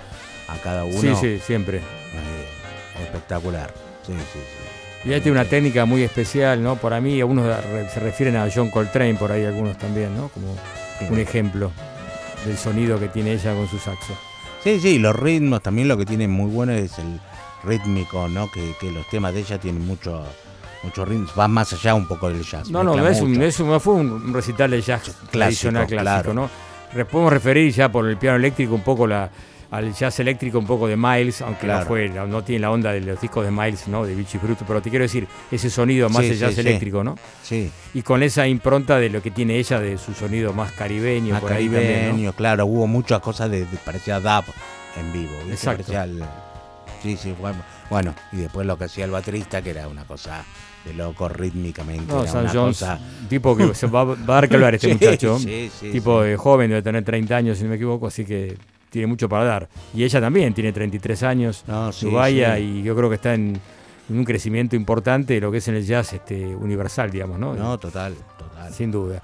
[SPEAKER 2] a cada uno.
[SPEAKER 3] Sí, sí, siempre.
[SPEAKER 2] Eh, espectacular. Sí, sí, sí.
[SPEAKER 3] Y ahí tiene una técnica muy especial, ¿no? Para mí, algunos se refieren a John Coltrane, por ahí algunos también, ¿no? Como un ejemplo del sonido que tiene ella con su saxo.
[SPEAKER 2] Sí, sí, los ritmos también lo que tiene muy bueno es el rítmico, ¿no? Que, que los temas de ella tienen mucho muchos ritmos, va más allá un poco del jazz.
[SPEAKER 3] No, no, es un, es un, fue un recital de jazz tradicional clásico, ¿no? Podemos referir ya por el piano eléctrico un poco la, al jazz eléctrico un poco de Miles, aunque no fue, no tiene la onda de los discos de Miles, ¿no? De Vichy Fruto, pero te quiero decir, ese sonido más de jazz eléctrico, ¿no?
[SPEAKER 2] Sí.
[SPEAKER 3] Y con esa impronta de lo que tiene ella, de su sonido más caribeño,
[SPEAKER 2] más caribeño, claro, hubo muchas cosas de, de parecía dub en vivo,
[SPEAKER 3] Exacto.
[SPEAKER 2] Sí, sí, bueno, bueno, y después lo que hacía el baterista, que era una cosa de loco rítmicamente.
[SPEAKER 3] No, San Jones, tipo que se va, a dar que hablar este muchacho. tipo de joven, debe tener 30 años, si no me equivoco, así que tiene mucho para dar. Y ella también tiene 33 años,
[SPEAKER 2] no,
[SPEAKER 3] vaya, y yo creo que está en, un crecimiento importante de lo que es en el jazz este, universal, digamos, ¿no?
[SPEAKER 2] No, total, total.
[SPEAKER 3] Sin duda.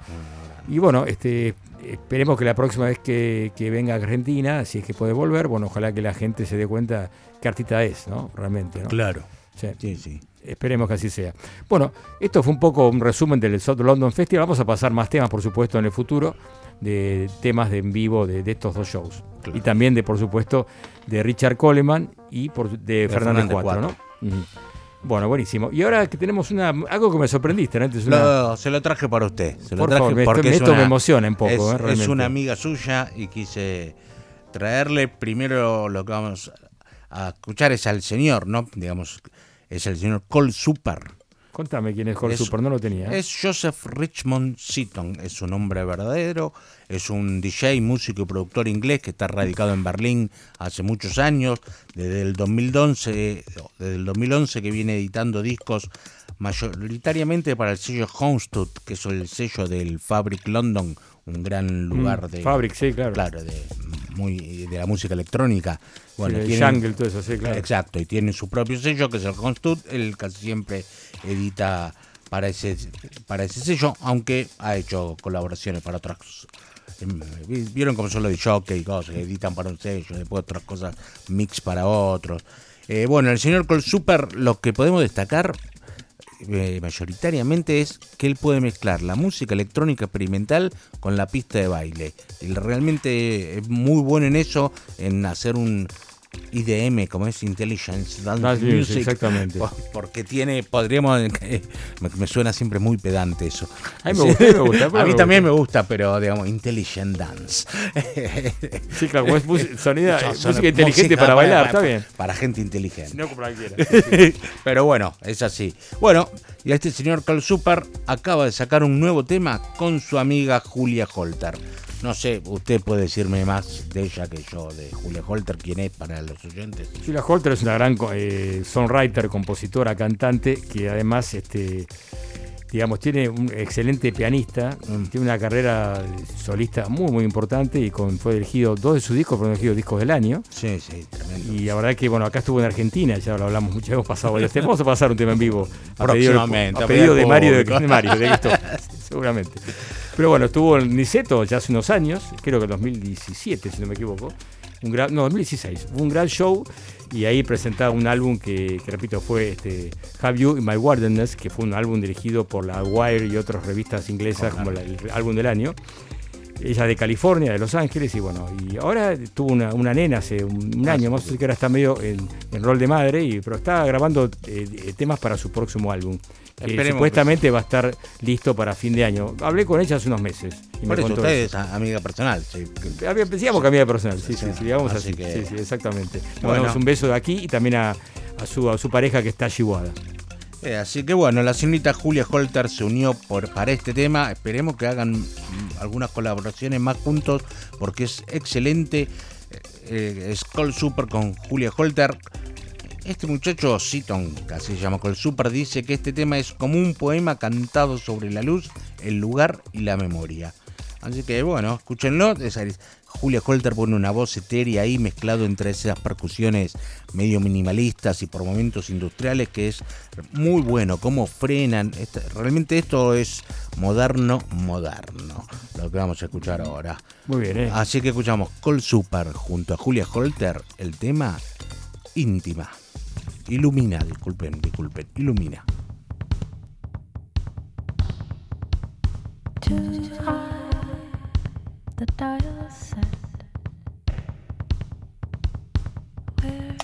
[SPEAKER 3] Y bueno, este, esperemos que la próxima vez que, venga a Argentina, si es que puede volver, bueno, ojalá que la gente se dé cuenta qué artista es, ¿no? Realmente, ¿no?
[SPEAKER 2] Claro.
[SPEAKER 3] Sí, sí. Esperemos que así sea. Bueno, esto fue un poco un resumen del South London Festival. Vamos a pasar más temas, por supuesto, en el futuro, de temas de en vivo de, estos dos shows. Y también de, por supuesto, de Richard Coleman y por, de, Fernández Cuatro, ¿no? Bueno, buenísimo. Y ahora que tenemos una algo que me sorprendiste,
[SPEAKER 2] ¿no? se lo traje para usted. Se lo traje
[SPEAKER 3] porque esto, me emociona un poco.
[SPEAKER 2] Es,
[SPEAKER 3] ¿eh?
[SPEAKER 2] es una amiga suya y quise traerle primero lo que vamos a escuchar es al señor, ¿no? Digamos, es el señor Cole Super.
[SPEAKER 3] Contame quién es Cole Super, no lo tenía.
[SPEAKER 2] Es Joseph Richmond Seaton, es su nombre verdadero, es un DJ, músico y productor inglés que está radicado en Berlín hace muchos años, desde el 2011, desde el 2011 que viene editando discos mayoritariamente para el sello Homestead, que es el sello del Fabric London, un gran lugar mm, de
[SPEAKER 3] Fabric, sí, claro.
[SPEAKER 2] Claro, de muy de la música electrónica.
[SPEAKER 3] Bueno, sí, jungle, todo eso, sí, claro.
[SPEAKER 2] Exacto, y tiene su propio sello que es el Constud, él casi siempre edita para ese para ese sello, aunque ha hecho colaboraciones para otras cosas. Em, vieron como solo de jockey y cosas, editan para un sello, después otras cosas mix para otros. Eh, bueno, el señor Col Super, lo que podemos destacar eh, mayoritariamente es que él puede mezclar la música electrónica experimental con la pista de baile. Él realmente es muy bueno en eso, en hacer un, IDM, como es Intelligence Dance Music.
[SPEAKER 3] Exactamente.
[SPEAKER 2] Porque tiene, podríamos, me, suena siempre muy pedante eso.
[SPEAKER 3] A mí me gusta, me gusta.
[SPEAKER 2] A mí también me gusta, pero digamos, Intelligent Dance.
[SPEAKER 3] Sí, claro, es sonido, música inteligente para, bailar, está bien.
[SPEAKER 2] Para gente inteligente.
[SPEAKER 3] No cualquiera.
[SPEAKER 2] pero bueno, es así. Bueno, y este señor Carl Super acaba de sacar un nuevo tema con su amiga Julia Holter. No sé, usted puede decirme más de ella que yo, de Julia Holter, quién es para los oyentes.
[SPEAKER 3] Julia Holter es una gran eh, songwriter, compositora, cantante, que además este, digamos, tiene un excelente pianista, mm. tiene una carrera solista muy, muy importante y con, fue elegido, dos de sus discos fueron elegidos discos del año.
[SPEAKER 2] Sí, sí, tremendo.
[SPEAKER 3] Y la verdad que, bueno, acá estuvo en Argentina, ya lo hablamos mucho, hemos pasado varios temas. Vamos a pasar un tema en vivo.
[SPEAKER 2] A.
[SPEAKER 3] Pedido, a pedido de Mario, de, de Mario, de esto, seguramente. Pero bueno, estuvo en Niceto ya hace unos años, creo que 2017, si no me equivoco. Un gran, no, 2016. un gran show y ahí presentaba un álbum que, repito, fue este, Have You in My Wilderness, que fue un álbum dirigido por la Wire y otras revistas inglesas como el álbum del año. Ella de California, de Los Ángeles, y bueno, y ahora tuvo una, nena hace un, año, más que ahora está medio en, rol de madre, y, pero está grabando eh, temas para su próximo álbum que supuestamente va a estar listo para fin de año. Hablé con ella hace unos meses.
[SPEAKER 2] Y Por eso usted es amiga personal. Sí.
[SPEAKER 3] Decíamos que amiga personal, sí, sí, sí, digamos así. Sí, sí, exactamente. Le mandamos un beso de aquí y también a, su, a su pareja que está Chihuahua.
[SPEAKER 2] Eh, así que bueno, la señorita Julia Holter se unió por, para este tema. Esperemos que hagan algunas colaboraciones más juntos porque es excelente. Eh, eh Skull Super con Julia Holter este muchacho Seaton, casi se llama Col Super, dice que este tema es como un poema cantado sobre la luz, el lugar y la memoria.
[SPEAKER 5] Así que bueno, escúchenlo. Julia Colter pone una voz etérea ahí mezclado entre esas percusiones medio minimalistas y por momentos industriales que es muy bueno. Cómo frenan. Este, realmente esto es moderno, moderno. Lo que vamos a escuchar ahora.
[SPEAKER 3] Muy bien, ¿eh?
[SPEAKER 5] Así que escuchamos Col Super junto a Julia Holter el tema íntima. Ilumina, disculpen, disculpen, ilumina. The dial set. Where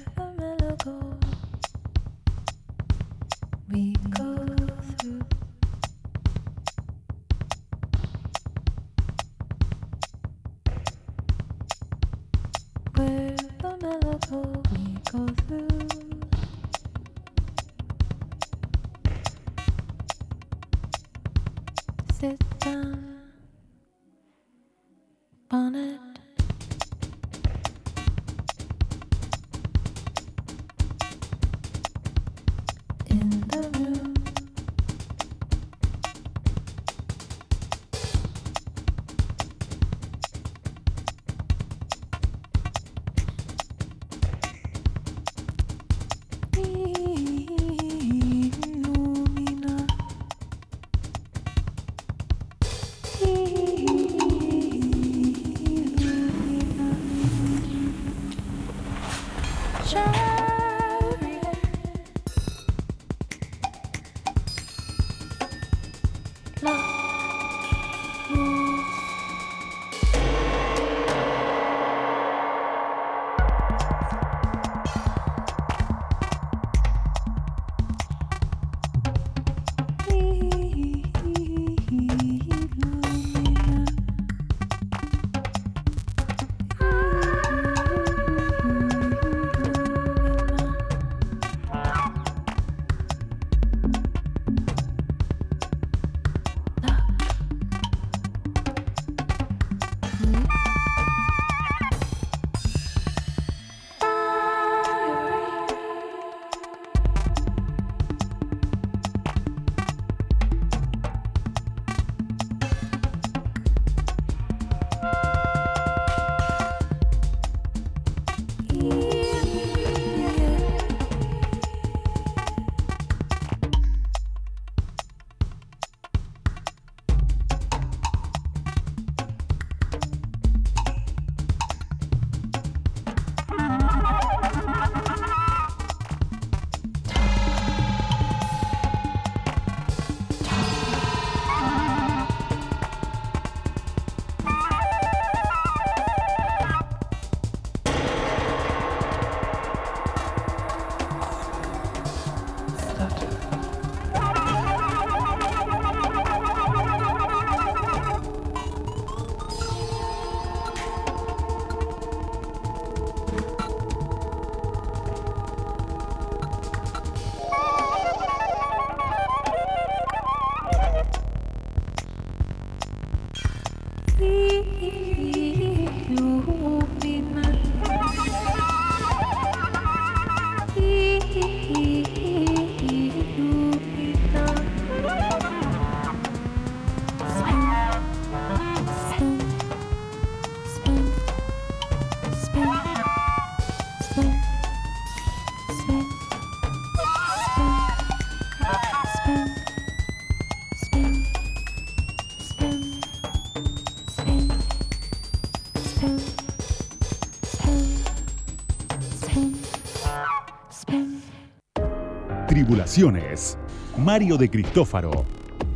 [SPEAKER 1] Mario de Cristófaro.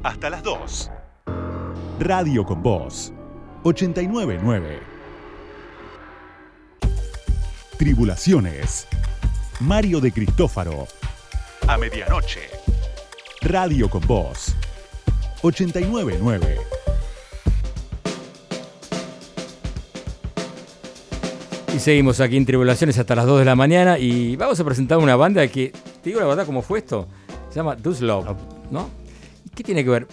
[SPEAKER 1] Hasta las 2. Radio con Voz. 899. Tribulaciones. Mario de Cristófaro. A medianoche. Radio con Voz. 899.
[SPEAKER 3] Y seguimos aquí en Tribulaciones hasta las 2 de la mañana y vamos a presentar una banda que, te digo la verdad, ¿cómo fue esto? Se llama Duslow, ¿no? ¿Qué tiene que ver?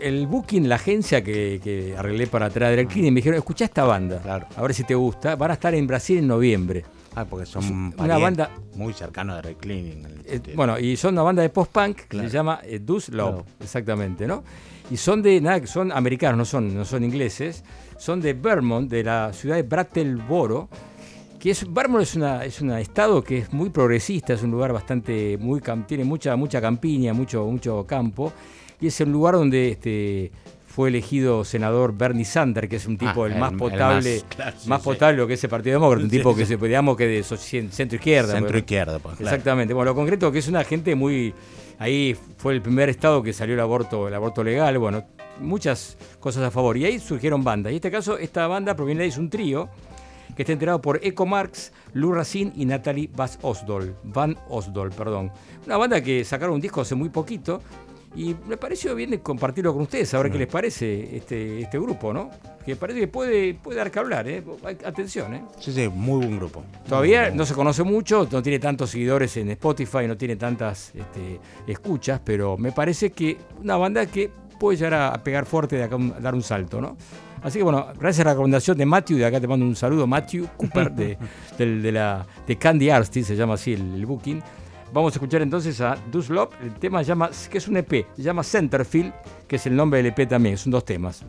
[SPEAKER 3] El booking, la agencia que, arreglé para traer el cine, me dijeron, escucha esta banda, a ver si te gusta. Van a estar en Brasil en noviembre.
[SPEAKER 2] Ah, porque son una banda muy cercana de Reclining.
[SPEAKER 3] Eh, bueno, y son una banda de post-punk que se llama eh, Deuce Love, exactamente, ¿no? Y son de, nada, son americanos, no son, no son ingleses, son de Vermont, de la ciudad de Brattleboro, que es, es una, es un estado que es muy progresista, es un lugar bastante, muy, tiene mucha, mucha campiña, mucho, mucho campo, y es el lugar donde este, fue elegido senador Bernie Sanders, que es un tipo ah, el, más potable, más, potable lo que es el Partido Demócrata, un tipo que se digamos que de centro izquierda.
[SPEAKER 2] Centro izquierda, pues,
[SPEAKER 3] Exactamente. Bueno, lo concreto que es una gente muy ahí fue el primer estado que salió el aborto, el aborto legal, bueno, muchas cosas a favor. Y ahí surgieron bandas. Y en este caso, esta banda proviene de es un trío que está enterado por Eco Marx, Lou Racine y Natalie Van Osdol. Van Osdol, perdón. Una banda que sacaron un disco hace muy poquito y me pareció bien compartirlo con ustedes, a ver qué les parece este, este grupo, ¿no? Que parece que puede, puede dar que hablar, ¿eh? Atención, ¿eh?
[SPEAKER 2] Sí, sí, muy buen grupo.
[SPEAKER 3] Todavía no se conoce mucho, no tiene tantos seguidores en Spotify, no tiene tantas este, escuchas, pero me parece que una banda que puede llegar a, pegar fuerte, de acá, a dar un salto, ¿no? Así que bueno, gracias a la recomendación de Matthew, de acá te mando un saludo, Matthew Cooper, de, de, la, de Candy Arts, se llama así el booking. Vamos a escuchar entonces a Love. El tema llama, que es un EP, se llama Centerfield, que es el nombre del EP también. Son dos temas.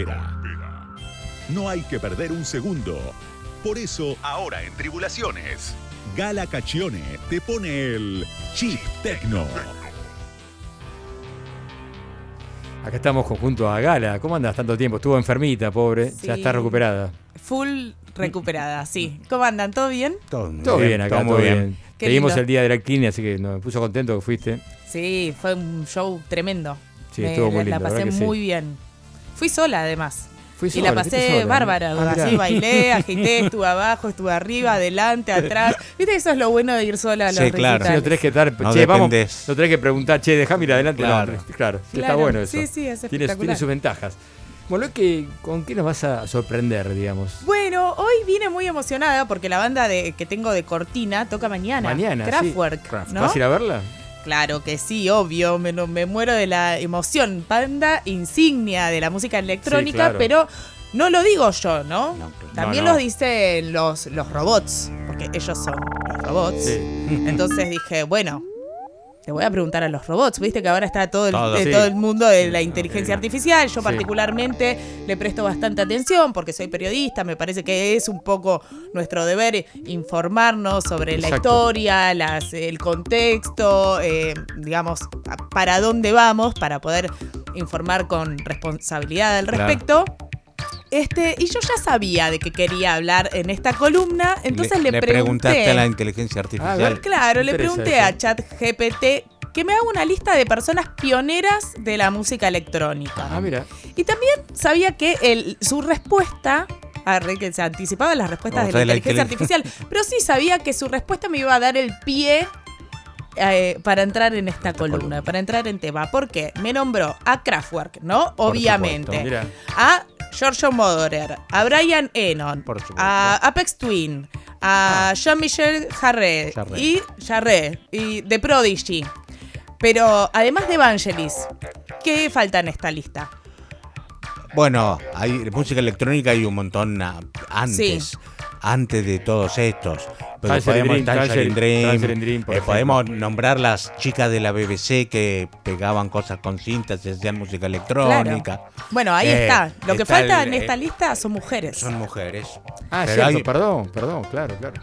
[SPEAKER 1] Espera. No hay que perder un segundo. Por eso, ahora en Tribulaciones, Gala Caccione te pone el Chip Tecno.
[SPEAKER 3] Acá estamos junto a Gala. ¿Cómo andas tanto tiempo? Estuvo enfermita, pobre. Ya está recuperada.
[SPEAKER 6] Full recuperada, sí. ¿Cómo andan? ¿Todo bien?
[SPEAKER 3] Todo, bien, acá, todo, bien. Seguimos el día de la clinia, así que nos puso contento que fuiste.
[SPEAKER 6] Sí, fue un show tremendo. Sí, estuvo muy lindo. La pasé muy bien. Fui sola, además y la pasé bárbara, ah, así bailé, agité, estuve abajo, estuve arriba, adelante, atrás. ¿Viste eso es lo bueno de ir sola a los
[SPEAKER 3] Sí, claro. Lo tenés que estar, che, vamos, lo tenés que preguntar, che, déjame ir adelante. Claro, claro, está bueno eso. Sí, sí, es tiene, tiene sus ventajas. Bueno, que, ¿con qué nos vas a sorprender, digamos?
[SPEAKER 6] Bueno, hoy vine muy emocionada porque la banda de, que tengo de Cortina toca mañana. Mañana, Kraftwerk, ¿no?
[SPEAKER 3] ¿Vas a ir a verla?
[SPEAKER 6] Claro que sí, obvio, me, me muero de la emoción. Banda insignia de la música electrónica, pero no lo digo yo, ¿no? También lo dicen los, los robots, porque ellos son los robots. Entonces dije, bueno, te voy a preguntar a los robots. Viste que ahora está todo el, eh, todo, el mundo de la inteligencia artificial. Yo particularmente le presto bastante atención porque soy periodista. Me parece que es un poco nuestro deber informarnos sobre la historia, las, el contexto, eh, digamos, para dónde vamos para poder informar con responsabilidad al respecto. Este, y yo ya sabía de qué quería hablar en esta columna, entonces le, pregunté.
[SPEAKER 2] preguntaste a la inteligencia artificial.
[SPEAKER 6] claro, le pregunté a ChatGPT que me haga una lista de personas pioneras de la música electrónica. Ah, mira. Y también sabía que el, su respuesta que se anticipaba las respuestas de la, inteligencia artificial, pero sí sabía que su respuesta me iba a dar el pie eh, para entrar en esta columna, para entrar en tema. porque Me nombró a Kraftwerk, ¿no? Obviamente. A Giorgio Moroder, a Brian Eno, a Apex Twin, a ah. Jean-Michel Jarre, y Jarre y The Prodigy. Pero además de Evangelis, ¿qué falta en esta lista?
[SPEAKER 2] Bueno, hay música electrónica hay un montón antes, antes de todos estos podemos, nombrar las chicas de la BBC que pegaban cosas con cintas y hacían música electrónica.
[SPEAKER 6] Bueno, ahí eh, está. Lo que falta en esta lista son mujeres.
[SPEAKER 2] Son mujeres.
[SPEAKER 3] Ah, cierto, perdón, perdón, claro, claro.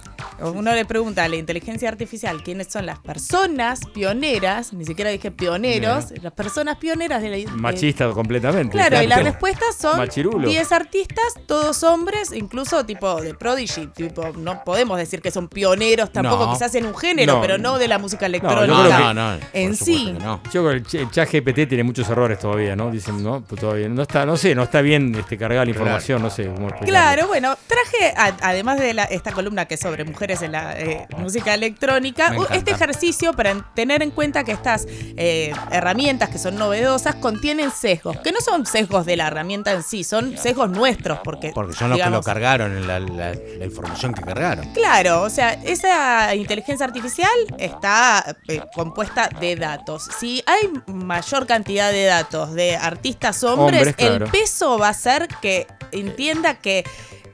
[SPEAKER 6] Uno le pregunta a la inteligencia artificial quiénes son las personas pioneras, ni siquiera dije pioneros, las personas pioneras de la...
[SPEAKER 3] Machista completamente.
[SPEAKER 6] Claro, y las respuestas son 10 artistas, todos hombres, incluso tipo de Prodigy, tipo, no podemos decir que son pioneros tampoco, quizás en un género, pero no de la música electrónica. No, no, en sí.
[SPEAKER 3] Yo creo que el chat GPT tiene muchos errores todavía, ¿no? Dicen, no, pues todavía no está, no sé, no está bien este, cargada la información, no sé cómo
[SPEAKER 6] Claro, bueno, traje, además de esta columna que es sobre mujeres en la eh, música electrónica, este ejercicio para tener en cuenta que estas eh, herramientas que son novedosas contienen sesgos, que no son sesgos de la herramienta en sí, son sesgos nuestros, porque...
[SPEAKER 2] Porque son los que lo cargaron, la, la información que cargaron.
[SPEAKER 6] Claro, o sea, esa inteligencia artificial está eh, compuesta de datos. Si hay mayor cantidad de datos de artistas hombres, el peso va a ser que entienda que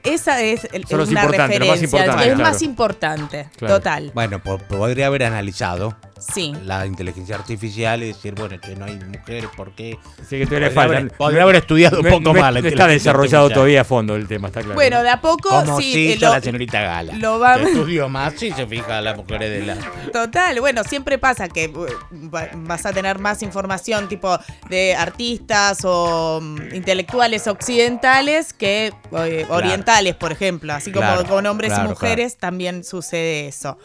[SPEAKER 6] esa es, una referencia, es más importante, total.
[SPEAKER 2] Bueno, podría haber analizado Sí. La inteligencia artificial y decir, bueno, que no hay mujeres, ¿por qué?
[SPEAKER 3] Sí, que te le faltan. Podría haber estudiado un poco más. está desarrollado todavía a fondo el tema, está claro.
[SPEAKER 6] Bueno, de a poco
[SPEAKER 2] Como sí. Eh, la señorita Gala. Lo va... estudió más y se fija a las mujeres de la.
[SPEAKER 6] Total, bueno, siempre pasa que uh, vas a tener más información tipo de artistas o mm, intelectuales occidentales que eh, orientales, por ejemplo. Así como con hombres y mujeres también sucede eso.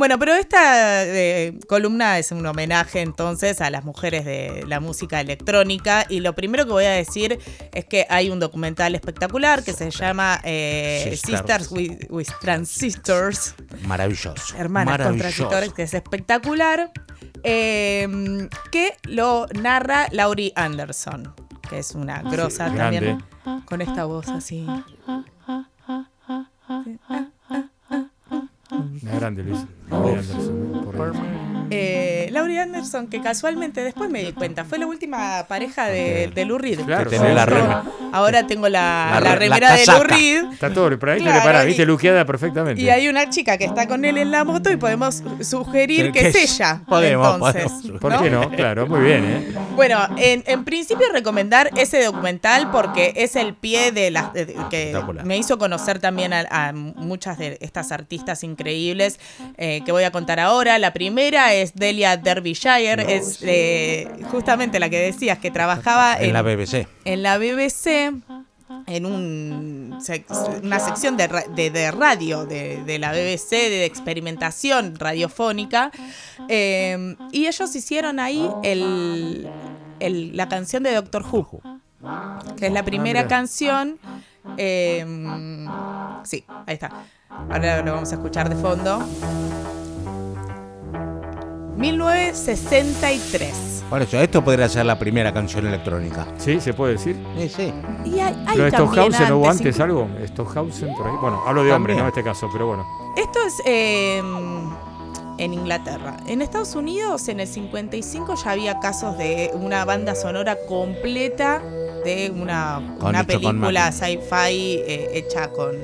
[SPEAKER 6] Bueno, pero esta eh, columna es un homenaje entonces a las mujeres de la música electrónica y lo primero que voy a decir es que hay un documental espectacular que se llama eh, Sisters, with, Transistors.
[SPEAKER 2] Maravilloso.
[SPEAKER 6] Hermanas con transistores, que es espectacular, em, que lo narra Laurie Anderson, que es una ah, grosa también, con esta voz así. grande, Luis. Eh, Laurie Anderson, que casualmente después me di cuenta, fue la última pareja de, de Lou Reed.
[SPEAKER 2] Claro,
[SPEAKER 6] Ahora tengo la, la, remera de Lou Reed.
[SPEAKER 3] Está todo, pero ahí claro, para, viste, luqueada perfectamente.
[SPEAKER 6] Y hay una chica que está con él en la moto y podemos sugerir que, es ella. Podemos, entonces,
[SPEAKER 3] ¿Por qué no? Claro, muy bien, ¿eh?
[SPEAKER 6] Bueno, en, en, principio recomendar ese documental porque es el pie de las que me hizo conocer también a, muchas de estas artistas increíbles eh, que voy a contar ahora. La primera es Delia Derbyshire, es eh, justamente la que decías que trabajaba
[SPEAKER 2] en, la BBC.
[SPEAKER 6] En la BBC en un, una sección de, de, radio de, la BBC, de experimentación radiofónica, eh, y ellos hicieron ahí el, el, la canción de Doctor Who, que es la primera canción. Eh, sí, ahí está. Ahora lo vamos a escuchar de fondo. 1963.
[SPEAKER 2] Por eso, esto podría ser la primera canción electrónica.
[SPEAKER 3] Sí, se puede decir.
[SPEAKER 2] Sí, sí.
[SPEAKER 6] Y hay,
[SPEAKER 3] pero Stockhausen hubo antes algo. Stockhausen por ahí. Bueno, hablo de hombre, no en este caso, pero bueno.
[SPEAKER 6] Esto es eh, en Inglaterra. En Estados Unidos, en el 55 ya había casos de una banda sonora completa de una, una película sci-fi eh, hecha con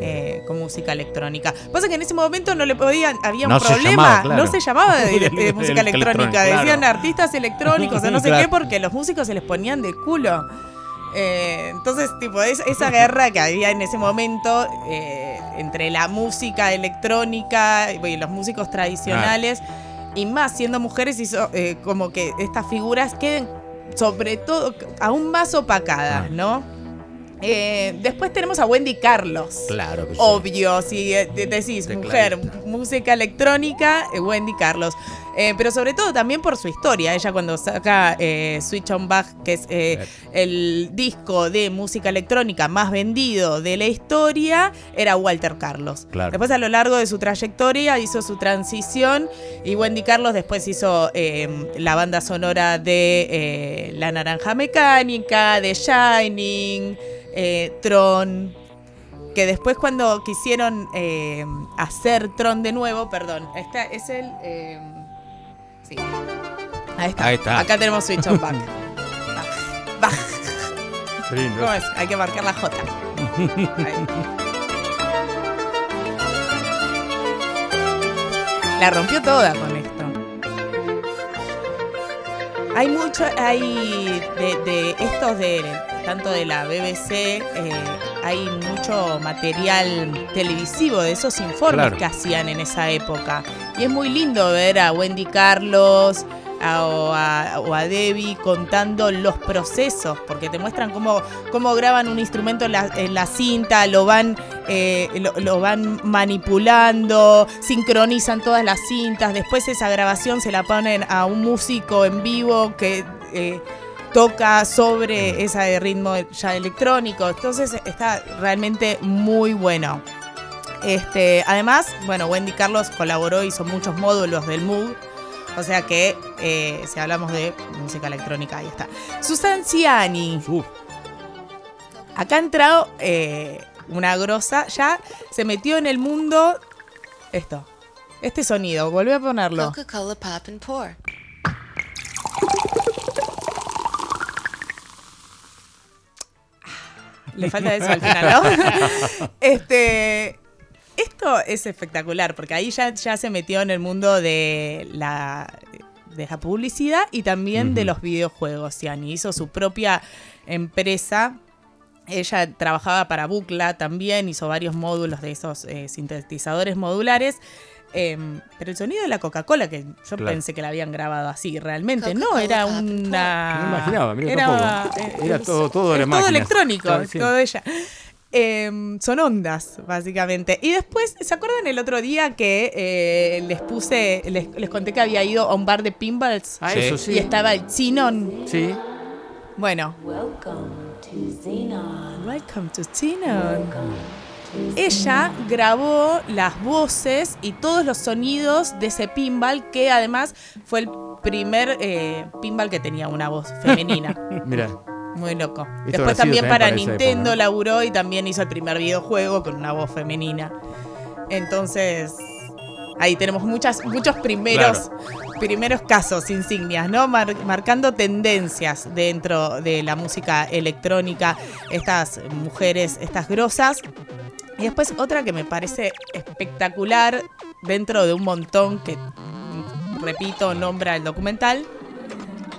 [SPEAKER 6] eh, con música electrónica. Pasa que en ese momento no le podían, había un problema, no se llamaba de, música electrónica, decían artistas electrónicos o no sé qué, porque los músicos se les ponían de culo. Eh, entonces, tipo, esa guerra que había en ese momento eh, entre la música electrónica y los músicos tradicionales, y más siendo mujeres, hizo como que estas figuras queden sobre todo aún más opacadas, ¿no? Eh, después tenemos a Wendy Carlos.
[SPEAKER 2] Claro que sí.
[SPEAKER 6] Obvio, si eh, decís mujer, música electrónica, eh, Wendy Carlos. Pero sobre todo también por su historia. Ella cuando saca Switch on Back, que es el disco de música electrónica más vendido de la historia, era Walter Carlos. Después a lo largo de su trayectoria hizo su transición y Wendy Carlos después hizo la banda sonora de La Naranja Mecánica, de Shining. Eh, Tron, que después cuando quisieron eh, hacer Tron de nuevo, perdón, este es el... Eh, sí. Ahí está. Acá tenemos Switch on Back. Back. ¿Cómo es? Hay que marcar la J. La rompió toda con esto. Hay mucho, hay de, de estos de tanto de la BBC, eh, hay mucho material televisivo de esos informes que hacían en esa época. Y es muy lindo ver a Wendy Carlos o, a, Debbie contando los procesos, porque te muestran cómo, cómo graban un instrumento en la, cinta, lo van, eh, lo, van manipulando, sincronizan todas las cintas, después esa grabación se la ponen a un músico en vivo que... Eh, toca sobre ese ritmo ya electrónico. Entonces está realmente muy bueno. Este, además, bueno, Wendy Carlos colaboró, hizo muchos módulos del Moog. O sea que eh, si hablamos de música electrónica, ahí está. Susan Ciani. Acá ha entrado eh, una grosa. Ya se metió en el mundo. Esto. Este sonido. Volví a ponerlo. Coca-Cola Pop and Pour. Le falta eso al final, ¿no? este, esto es espectacular, porque ahí ya, ya se metió en el mundo de la, de la publicidad y también de los videojuegos. Yani hizo su propia empresa. Ella trabajaba para Bucla también, hizo varios módulos de esos eh, sintetizadores modulares. Em, pero el sonido de la Coca-Cola, que yo pensé que la habían grabado así realmente, no, era una.
[SPEAKER 3] No imaginaba, mira, era, eh, era todo, todo,
[SPEAKER 6] todo electrónico, todo ella. Em, son ondas, básicamente. Y después, ¿se acuerdan el otro día que eh, les puse, les, conté que había ido a un bar de pinballs?
[SPEAKER 3] Ah, eso sí.
[SPEAKER 6] Y estaba el Xenon.
[SPEAKER 3] Sí.
[SPEAKER 6] Bueno. Welcome to Xenon. Welcome to Xenon ella grabó las voces y todos los sonidos de ese pinball, que además fue el primer eh, pinball que tenía una voz femenina.
[SPEAKER 3] Mira.
[SPEAKER 6] Muy loco. Después también para, Nintendo laburó y también hizo el primer videojuego con una voz femenina. Entonces, ahí tenemos muchas, muchos primeros, primeros casos, insignias, ¿no? marcando tendencias dentro de la música electrónica, estas mujeres, estas grosas. Y después otra que me parece espectacular dentro de un montón que, repito, nombra el documental.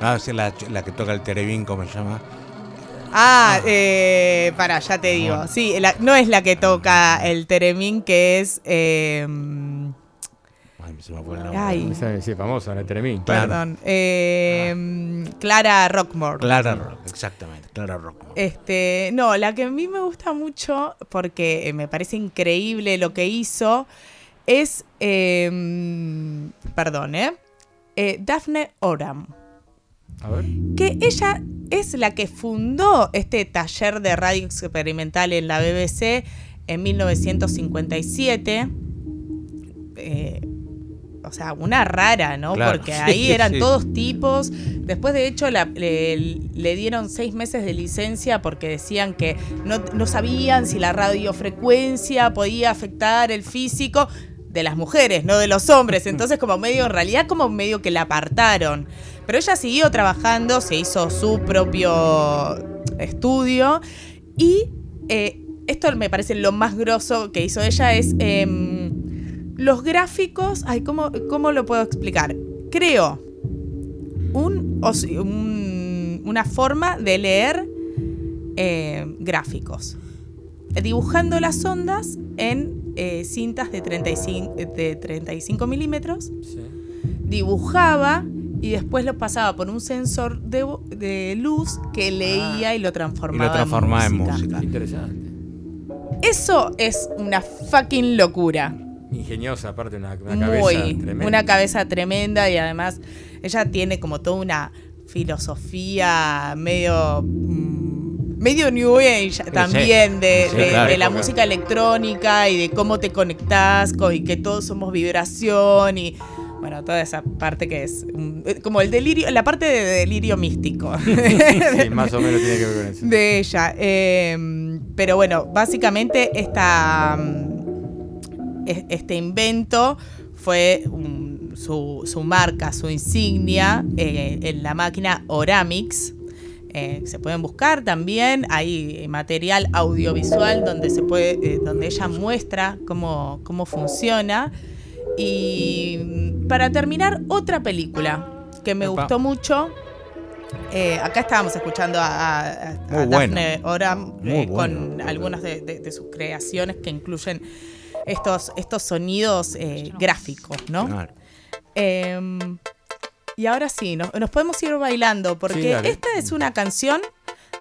[SPEAKER 2] Ah, sí, la, que toca el terebín, ¿cómo se llama?
[SPEAKER 6] Ah, eh, para, ya te digo. Sí, no es la que toca el Teremín, que es. Eh,
[SPEAKER 3] Ay, se me fue el nombre. Ay. Sí, famosa, el Teremín.
[SPEAKER 6] Perdón. Eh, Clara Rockmore.
[SPEAKER 2] Clara Rock, exactamente. Clara Rockmore.
[SPEAKER 6] Este, no, la que a mí me gusta mucho, porque me parece increíble lo que hizo, es. Eh, perdón, ¿eh? ¿eh? Daphne Oram. A ver. Que ella es la que fundó este taller de radio experimental en la BBC en 1957. Eh, o sea, una rara, ¿no? Porque ahí eran todos tipos. Después, de hecho, le, dieron seis meses de licencia porque decían que no, no sabían si la radiofrecuencia podía afectar el físico de las mujeres, no de los hombres. Entonces, como medio, en realidad, como medio que la apartaron. Pero ella siguió trabajando, se hizo su propio estudio y eh, esto me parece lo más grosso que hizo ella es em, los gráficos. Ay, ¿cómo, ¿cómo, lo puedo explicar? Creo un, una forma de leer eh, gráficos, dibujando las ondas en eh, cintas de 35, de 35 milímetros. Dibujaba y después lo pasaba por un sensor de, luz que leía y lo transformaba,
[SPEAKER 2] y lo transformaba en música.
[SPEAKER 3] Interesante.
[SPEAKER 6] Eso es una fucking locura.
[SPEAKER 3] Ingeniosa, aparte, una, una cabeza tremenda.
[SPEAKER 6] Una cabeza tremenda y además ella tiene como toda una filosofía medio. Mm, medio New Age también de, la música electrónica y de cómo te conectás y que todos somos vibración y bueno, toda esa parte que es eh, como el delirio, la parte de delirio místico.
[SPEAKER 3] sí, más o menos tiene que ver con eso.
[SPEAKER 6] De ella. Em, pero bueno, básicamente esta, mm, este invento fue su, marca, su insignia eh, en la máquina Oramix. Eh, se pueden buscar también, hay material audiovisual donde se puede, donde ella muestra cómo, cómo funciona. Y para terminar, otra película que me gustó mucho. Eh, acá estábamos escuchando a, Daphne Oram eh, con algunas de, sus creaciones que incluyen estos, estos sonidos eh, gráficos, ¿no? Em, y ahora sí, nos, podemos ir bailando porque esta es una canción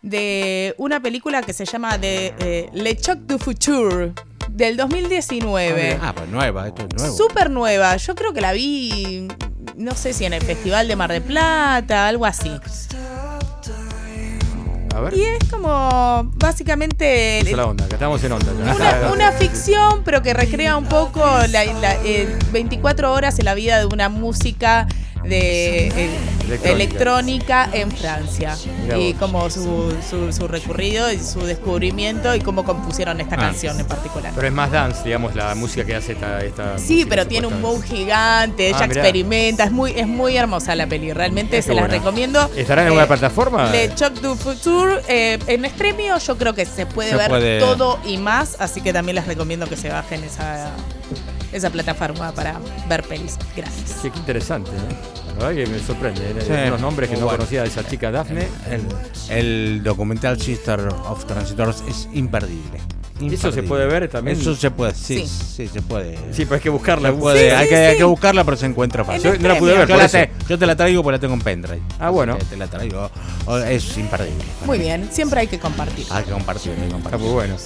[SPEAKER 6] de una película que se llama de, Le Choc du Futur del 2019.
[SPEAKER 2] Ah, pues nueva, esto es nuevo.
[SPEAKER 6] Súper nueva. Yo creo que la vi, no sé si en el Festival de Mar de Plata, algo así. A ver. Y es como básicamente.
[SPEAKER 3] Es la onda, que estamos en onda.
[SPEAKER 6] Una, ficción, pero que recrea un poco la, 24 horas en la vida de una música de eh, electrónica. en Francia. y como su, su, recorrido y su descubrimiento y cómo compusieron esta ah. canción en particular.
[SPEAKER 3] Pero es más dance, digamos, la música que hace esta. esta
[SPEAKER 6] sí, pero tiene un bow gigante, ella ah, experimenta, es muy, es muy hermosa la peli, realmente se la recomiendo.
[SPEAKER 3] ¿Estará en alguna eh, plataforma?
[SPEAKER 6] Le Choc du Futur, eh, en Extremio yo creo que se puede ver todo y más, así que también les recomiendo que se bajen esa esa plataforma para ver pelis. Gracias.
[SPEAKER 3] qué interesante, ¿eh? La verdad que me sorprende. ¿eh? Los nombres que no conocía de esa chica Daphne.
[SPEAKER 2] El, documental Sister of Transitors es imperdible.
[SPEAKER 3] ¿Eso se puede ver también?
[SPEAKER 2] Eso se puede, sí, sí, se puede.
[SPEAKER 3] Sí, pero hay que buscarla.
[SPEAKER 2] hay, que, buscarla, pero se encuentra fácil.
[SPEAKER 3] no la pude ver.
[SPEAKER 2] Yo, te, la traigo porque la tengo en pendrive.
[SPEAKER 3] Ah, bueno.
[SPEAKER 2] Te, la traigo. Es imperdible.
[SPEAKER 6] Muy bien, siempre hay que compartir.
[SPEAKER 2] Hay que compartir, hay que compartir.
[SPEAKER 3] Está muy bueno.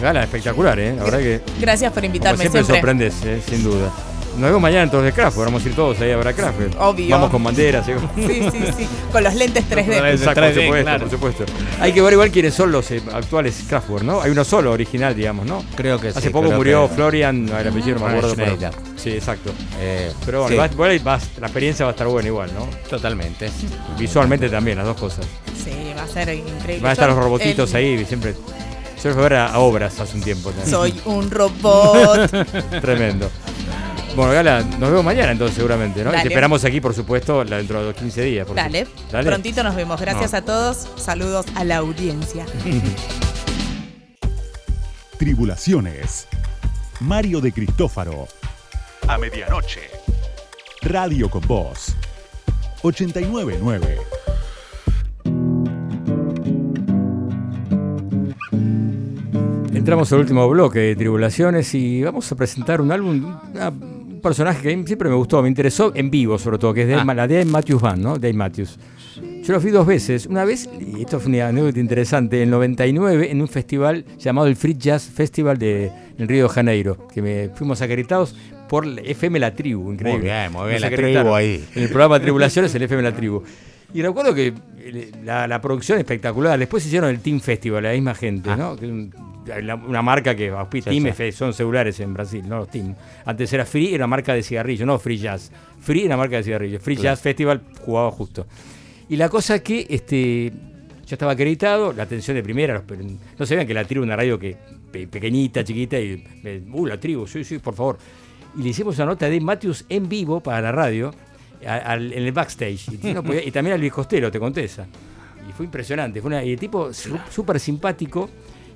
[SPEAKER 3] Gala espectacular, ¿eh? La verdad que.
[SPEAKER 6] Gracias por invitarme.
[SPEAKER 3] siempre, siempre. sorprendes, ¿eh? sin duda. Nos vemos mañana entonces de Craft, vamos a ir todos ahí a ver a Craft.
[SPEAKER 6] Obvio.
[SPEAKER 3] Vamos con banderas.
[SPEAKER 6] Sí, sí, sí. Con los lentes 3D.
[SPEAKER 3] Exacto, por, supuesto, por supuesto. Hay que ver igual quiénes son los eh, actuales Kraftwerk, ¿no? Hay uno solo original, digamos, ¿no?
[SPEAKER 2] Creo que
[SPEAKER 3] Hace
[SPEAKER 2] sí.
[SPEAKER 3] Hace poco murió Florian, no, el apellido no me acuerdo. Pero, sí, exacto. Eh, pero bueno, la experiencia va a estar buena igual, ¿no?
[SPEAKER 2] Totalmente.
[SPEAKER 3] Visualmente también, las dos cosas.
[SPEAKER 6] Sí, va a ser increíble.
[SPEAKER 3] Van a estar los robotitos ahí, siempre. Yo fui a ver a, obras hace un tiempo.
[SPEAKER 6] Soy un robot.
[SPEAKER 3] Tremendo. Bueno, Gala, nos vemos mañana entonces seguramente, ¿no? Y te esperamos aquí, por supuesto, dentro de los 15 días.
[SPEAKER 6] Dale. Dale. Prontito nos vemos. Gracias a todos. Saludos a la audiencia.
[SPEAKER 1] Tribulaciones. Mario de Cristófaro. A medianoche. Radio con Voz. 899.
[SPEAKER 3] Entramos al último bloque de Tribulaciones y vamos a presentar un álbum, personaje que siempre me gustó, me interesó en vivo sobre todo, que es de, ah. la Dave Matthews Band, ¿no? Dave Matthews. Yo lo fui dos veces. Una vez, y esto fue una anécdota interesante, en 99 en un festival llamado el Free Jazz Festival de en Río de Janeiro, que me fuimos acreditados por FM La Tribu, increíble.
[SPEAKER 2] Muy bien, muy bien, la tribu ahí.
[SPEAKER 3] En el programa Tribulaciones, el FM La Tribu. Y recuerdo que eh, la, producción espectacular. Después hicieron el Team Festival, la misma gente, ah. ¿no? una marca que Team son celulares en Brasil, no los Team. Antes era Free, era marca de cigarrillo, no Free Jazz. Free era marca de cigarrillo. Free Jazz Festival jugaba justo. Y la cosa que este, ya estaba acreditado, la atención de primera, no sabían que la tribu una radio que pequeñita, chiquita, y uh, la tribu, sí, sí, por favor. Y le hicimos una nota de Matthews en vivo para la radio, en el backstage. Y, también al Luis Costero, te conté esa. Y fue impresionante. Fue una, y el tipo súper simpático.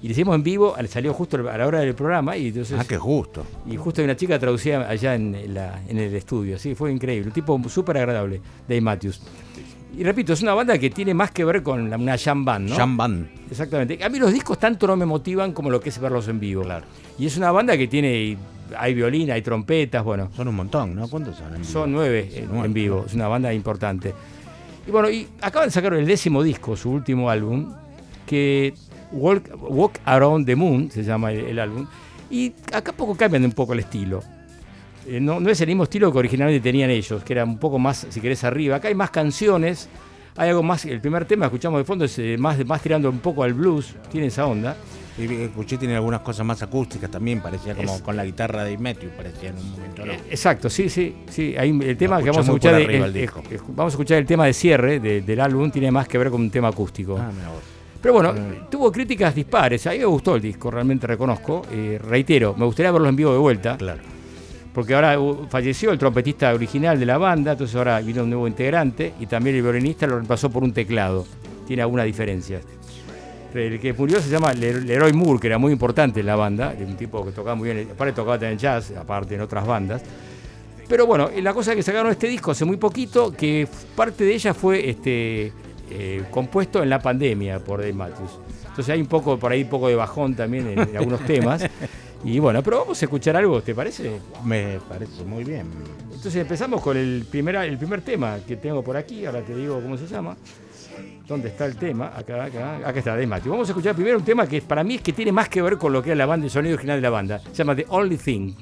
[SPEAKER 3] Y le hicimos en vivo, salió justo a la hora del programa. Y entonces,
[SPEAKER 2] ah, qué justo.
[SPEAKER 3] Y justo hay una chica traducía allá en, en el estudio. Sí, fue increíble. Un tipo súper agradable, Dave Matthews. Y repito, es una banda que tiene más que ver con una jam band, ¿no?
[SPEAKER 2] Jam band.
[SPEAKER 3] Exactamente. A mí los discos tanto no me motivan como lo que es verlos en vivo. Claro. Y es una banda que tiene, hay violín, hay trompetas, bueno.
[SPEAKER 2] Son un montón, ¿no? ¿Cuántos
[SPEAKER 3] son? son nueve en, vivo. Es una banda importante. Y bueno, y acaban de sacar el décimo disco, su último álbum, que Walk, Around the Moon se llama el álbum. Y acá poco cambian un poco el estilo. Eh, no, es el mismo estilo que originalmente tenían ellos, que era un poco más, si querés, arriba. Acá hay más canciones, hay algo más. El primer tema que escuchamos de fondo es eh, más, más tirando un poco al blues, tiene esa onda.
[SPEAKER 2] Escuché tiene algunas cosas más acústicas también, parecía como con la guitarra de Matthew, parecía en un momento.
[SPEAKER 3] Eh, exacto, sí, sí, sí. Hay el tema que vamos a escuchar, vamos a escuchar el tema de cierre del álbum, tiene más que ver con un tema acústico. Ah, Pero bueno, tuvo críticas dispares. A mí me gustó el disco, realmente reconozco. reitero, me gustaría verlo en vivo de vuelta. Claro porque ahora falleció el trompetista original de la banda, entonces ahora vino un nuevo integrante y también el violinista lo reemplazó por un teclado. Tiene alguna diferencia. El que murió se llama Leroy Moore, que era muy importante en la banda, un tipo que tocaba muy bien, aparte tocaba también jazz, aparte en otras bandas. Pero bueno, la cosa es que sacaron este disco hace muy poquito, que parte de ella fue este, eh, compuesto en la pandemia por Dave Matthews. Entonces hay un poco, por ahí un poco de bajón también en algunos temas. Y bueno, pero vamos a escuchar algo, ¿te parece?
[SPEAKER 2] Me parece muy bien.
[SPEAKER 3] Entonces empezamos con el primer, el primer tema que tengo por aquí, ahora te digo cómo se llama. ¿Dónde está el tema? Acá, acá, acá está, de Matthew. Vamos a escuchar primero un tema que para mí es que tiene más que ver con lo que es la banda, el sonido original de la banda. Se llama The Only Thing.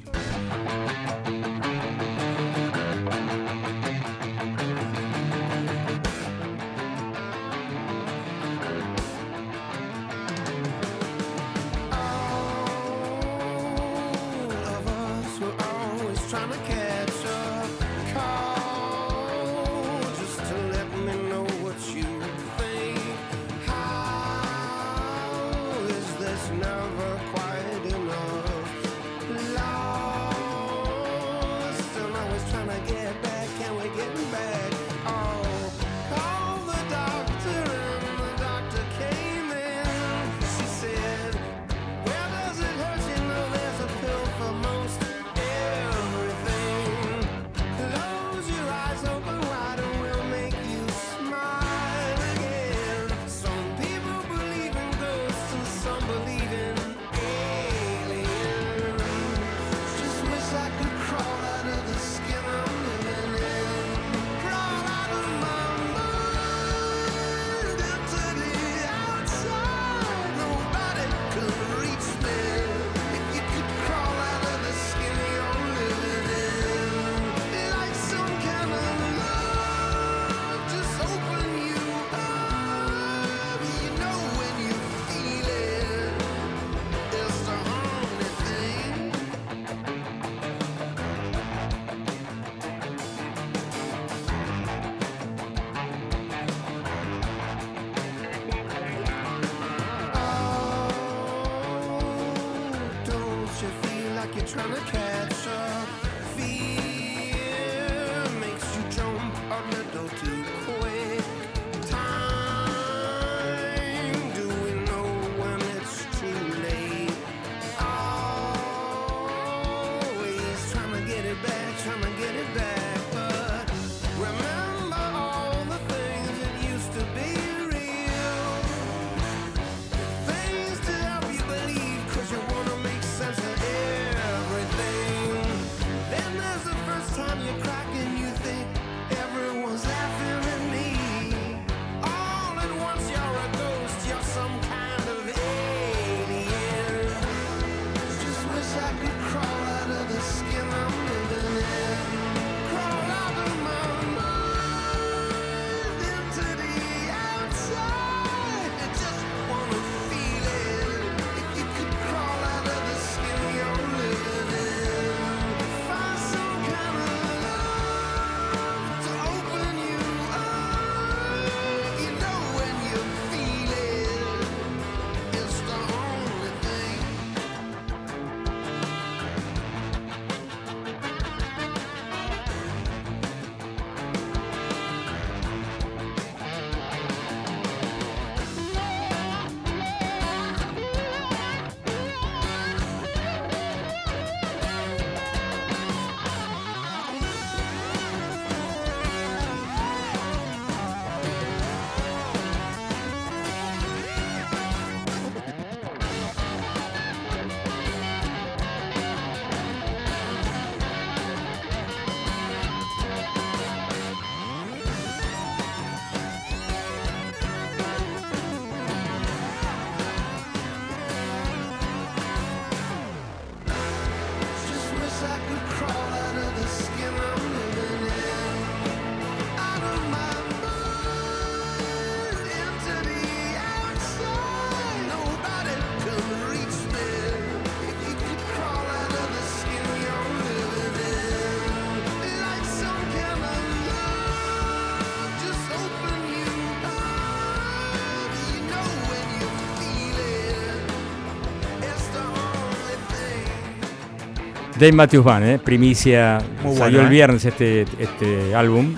[SPEAKER 3] Dave Matthews Band, ¿eh? primicia. salió el ¿eh? viernes este, este álbum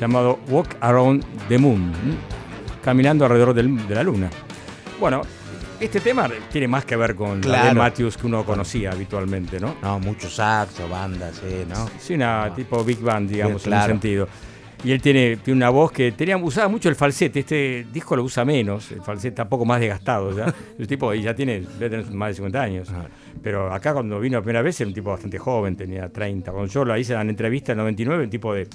[SPEAKER 3] llamado Walk Around the Moon, caminando alrededor de la luna. Bueno, este tema tiene más que ver con la Dave Matthews que uno conocía habitualmente, ¿no?
[SPEAKER 2] No, muchos saxo, bandas, ¿no?
[SPEAKER 3] Sí, una tipo big band, digamos, en un sentido. Y él tiene, tiene una voz que tenía, usaba mucho el falsete. Este disco lo usa menos, el falsete está poco más desgastado. ¿ya? el tipo ya tiene, debe tener más de 50 años. Pero acá cuando vino la primera vez era un tipo bastante joven, tenía 30. Cuando yo lo hice en entrevista en 99, un tipo de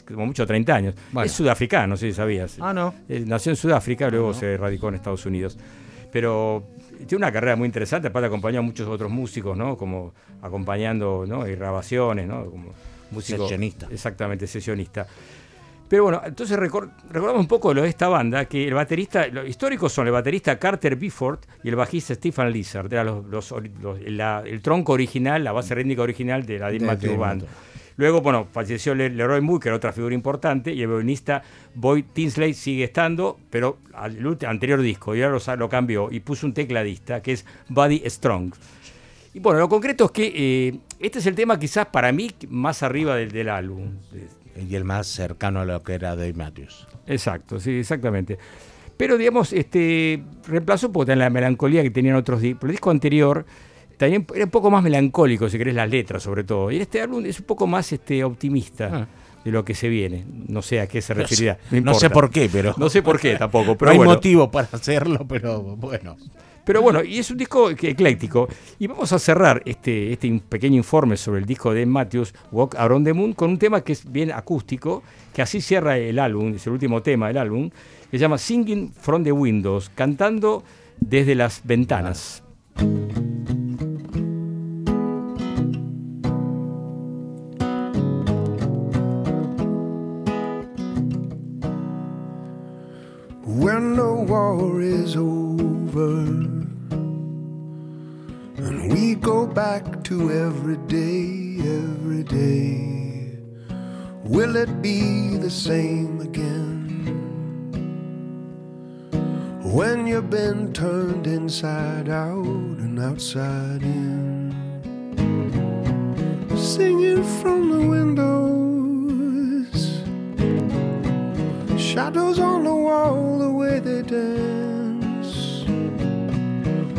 [SPEAKER 3] como mucho 30 años. Es sudafricano, no sé si sabías.
[SPEAKER 2] Ah, no.
[SPEAKER 3] nació en Sudáfrica, luego se radicó en Estados Unidos. Pero tiene una carrera muy interesante, aparte acompañó a muchos otros músicos, ¿no? Como acompañando, ¿no? Y grabaciones, ¿no? Como
[SPEAKER 2] músico. Sesionista.
[SPEAKER 3] Exactamente, sesionista. Pero bueno, entonces recordamos un poco lo de esta banda, que el baterista, los históricos son el baterista Carter Bifford y el bajista Stephen Lizard, era los, el tronco original, la base rítmica original de la Dean Matthews Band. Luego, bueno, falleció Leroy Moore, que era otra figura importante, y el violinista Boyd Tinsley sigue estando, pero al anterior disco, y ahora lo, lo cambió y puso un tecladista, que es Buddy Strong. Y bueno, lo concreto es que eh, este es el tema quizás para mí más arriba del, del álbum
[SPEAKER 2] y el más cercano a lo que era Dave Matthews.
[SPEAKER 3] Exacto, sí, exactamente. Pero digamos, este reemplazó un la melancolía que tenían otros discos. El disco anterior también era un poco más melancólico, si querés, las letras sobre todo. Y este álbum es un poco más este, optimista. Ah. de lo que se viene. No sé a qué se referirá.
[SPEAKER 2] No, sé por qué, pero.
[SPEAKER 3] No sé por qué tampoco. Pero
[SPEAKER 2] no hay motivo para hacerlo, pero bueno.
[SPEAKER 3] Pero bueno, y es un disco ecléctico. Y vamos a cerrar este, este pequeño informe sobre el disco de Matthews, Walk Around the Moon, con un tema que es bien acústico, que así cierra el álbum, es el último tema del álbum, que se llama Singing from the Windows, cantando desde las ventanas. When the war is over go back to every day, every day. Will it be the same again? When you've been turned inside out and outside in.
[SPEAKER 7] singing from the windows. Shadows on the wall, the way they dance.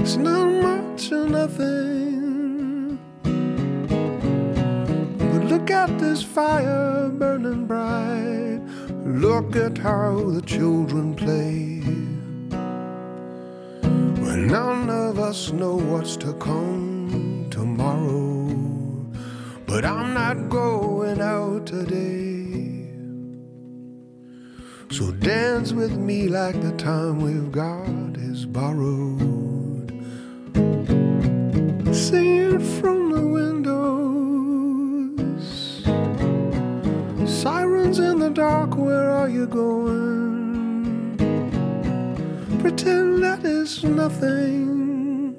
[SPEAKER 7] It's not or nothing. But look at this fire burning bright. Look at how the children play. Well, none of us know what's to come tomorrow. But I'm not going out today. So dance with me like the time we've got is borrowed. Sing it from the windows. Sirens in the dark, where are you going? Pretend that is nothing.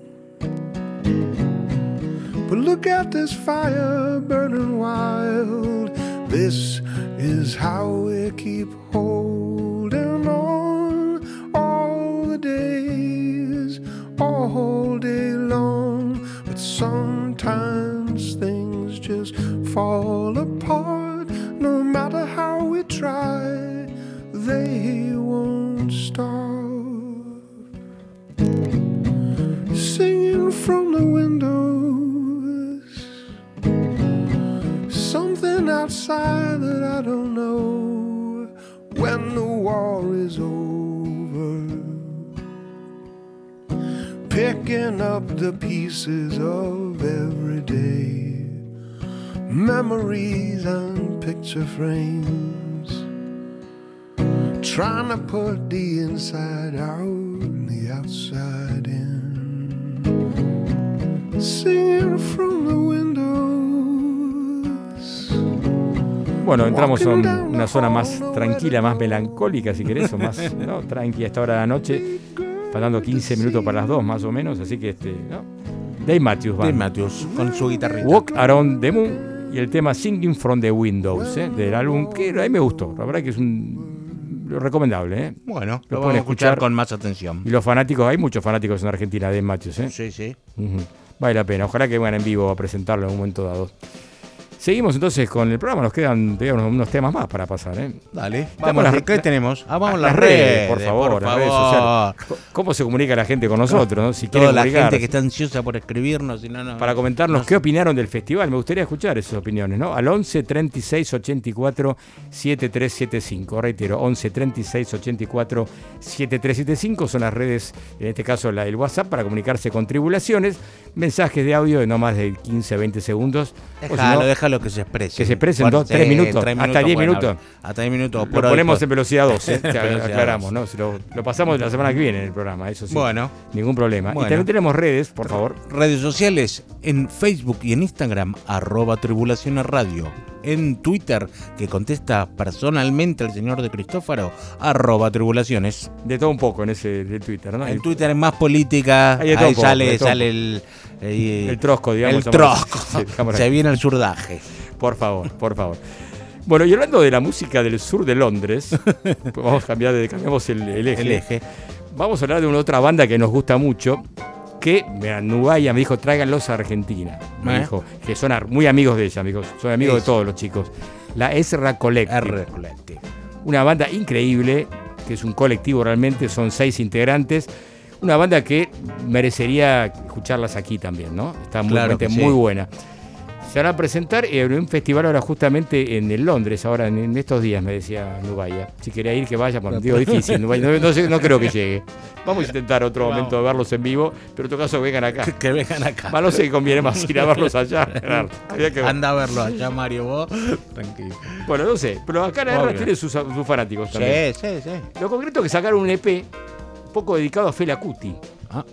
[SPEAKER 7] But look at this fire burning wild. This is how we keep holding on all the days, all day sometimes things just fall apart. No matter how we try, they won't stop. Singing from the windows, something outside that I don't know when the war is over. Picking up the pieces of every day, memories and picture frames. Trying to put the inside out and the outside in. Singing from the windows.
[SPEAKER 3] Bueno, entramos en una zona más tranquila, más melancólica, si querés, o más ¿no? tranqui a esta hora de la noche, faltando 15 minutos para las 2 más o menos, así que este, ¿no? Dave Matthews,
[SPEAKER 2] Dave Matthews, con su guitarrita.
[SPEAKER 3] Walk Around the Moon y el tema Singing from the Windows, ¿eh? del álbum, que a mí me gustó, la verdad que es un recomendable. ¿eh?
[SPEAKER 2] Bueno, lo, pueden escuchar, con más atención.
[SPEAKER 3] Y los fanáticos, hay muchos fanáticos en Argentina de Matthews. ¿eh?
[SPEAKER 2] Sí, sí.
[SPEAKER 3] Uh -huh. Vale la pena, ojalá que vengan en vivo a presentarlo en un momento dado. Seguimos entonces con el programa, nos quedan unos, unos, temas más para pasar. ¿eh?
[SPEAKER 2] Dale, vamos, las, ¿qué tenemos? Ah, vamos a las, redes, redes,
[SPEAKER 3] por favor,
[SPEAKER 2] por
[SPEAKER 3] las redes sociales. ¿Cómo se comunica la gente con nosotros? ¿no?
[SPEAKER 2] Si Toda la gente que está ansiosa por escribirnos. Si no, no,
[SPEAKER 3] para comentarnos no, qué opinaron del festival, me gustaría escuchar esas opiniones, ¿no? Al 11 36 84 7375. Reitero, 11 36 84 7375 son las redes, en este caso la del WhatsApp, para comunicarse con tribulaciones. Mensajes de audio de no más de 15 20 segundos.
[SPEAKER 2] Déjalo, si déjalo que se exprese.
[SPEAKER 3] Que se exprese en dos, tres minutos,
[SPEAKER 2] tres
[SPEAKER 3] hasta 10 minutos.
[SPEAKER 2] Hasta 10 minutos.
[SPEAKER 3] Lo ponemos en velocidad 2, ¿eh? aclaramos, ¿no? Si lo, lo, pasamos la semana que viene en el programa, eso sí.
[SPEAKER 2] Bueno.
[SPEAKER 3] Ningún problema. Bueno. Y también tenemos redes, por favor.
[SPEAKER 2] Redes sociales en Facebook y en Instagram, arroba Tribulaciones Radio. En Twitter, que contesta personalmente el señor de Cristófaro, arroba Tribulaciones.
[SPEAKER 3] De todo un poco en ese de Twitter, ¿no?
[SPEAKER 2] En Twitter es más política, ahí, ahí sale, sale el,
[SPEAKER 3] el, el, trosco, digamos.
[SPEAKER 2] El trosco. Sí, Se viene el surdaje.
[SPEAKER 3] Por favor, por favor. Bueno, y hablando de la música del sur de Londres, vamos a cambiar de, cambiamos el, el, eje.
[SPEAKER 2] el, eje.
[SPEAKER 3] Vamos a hablar de una otra banda que nos gusta mucho, que Nubaya me dijo, tráiganlos a Argentina. Me ¿Eh? dijo, que son muy amigos de ella, amigos, son amigos Eso. de todos los chicos. La Ezra Collective.
[SPEAKER 2] R Collective.
[SPEAKER 3] Una banda increíble, que es un colectivo realmente, son seis integrantes. Una banda que merecería escucharlas aquí también, ¿no? Está muy,
[SPEAKER 2] claro
[SPEAKER 3] sí. muy buena se van a presentar en un festival ahora justamente en el Londres, ahora en, estos días, me decía Nubaya. Si quería ir, que vaya, bueno, digo difícil, Nubaya, no, no, sé, no, creo que llegue. Vamos a intentar otro Vamos. momento de verlos en vivo, pero en todo caso vengan acá.
[SPEAKER 2] Que, que vengan acá.
[SPEAKER 3] Más no sé si conviene más ir a verlos allá. Claro,
[SPEAKER 2] que Anda a verlo allá, Mario, vos. Tranquilo.
[SPEAKER 3] Bueno, no sé, pero acá la tiene sus, sus, fanáticos también.
[SPEAKER 2] Sí, sí, sí.
[SPEAKER 3] Lo concreto es que sacaron un EP poco dedicado a Fela Kuti.
[SPEAKER 2] Ah.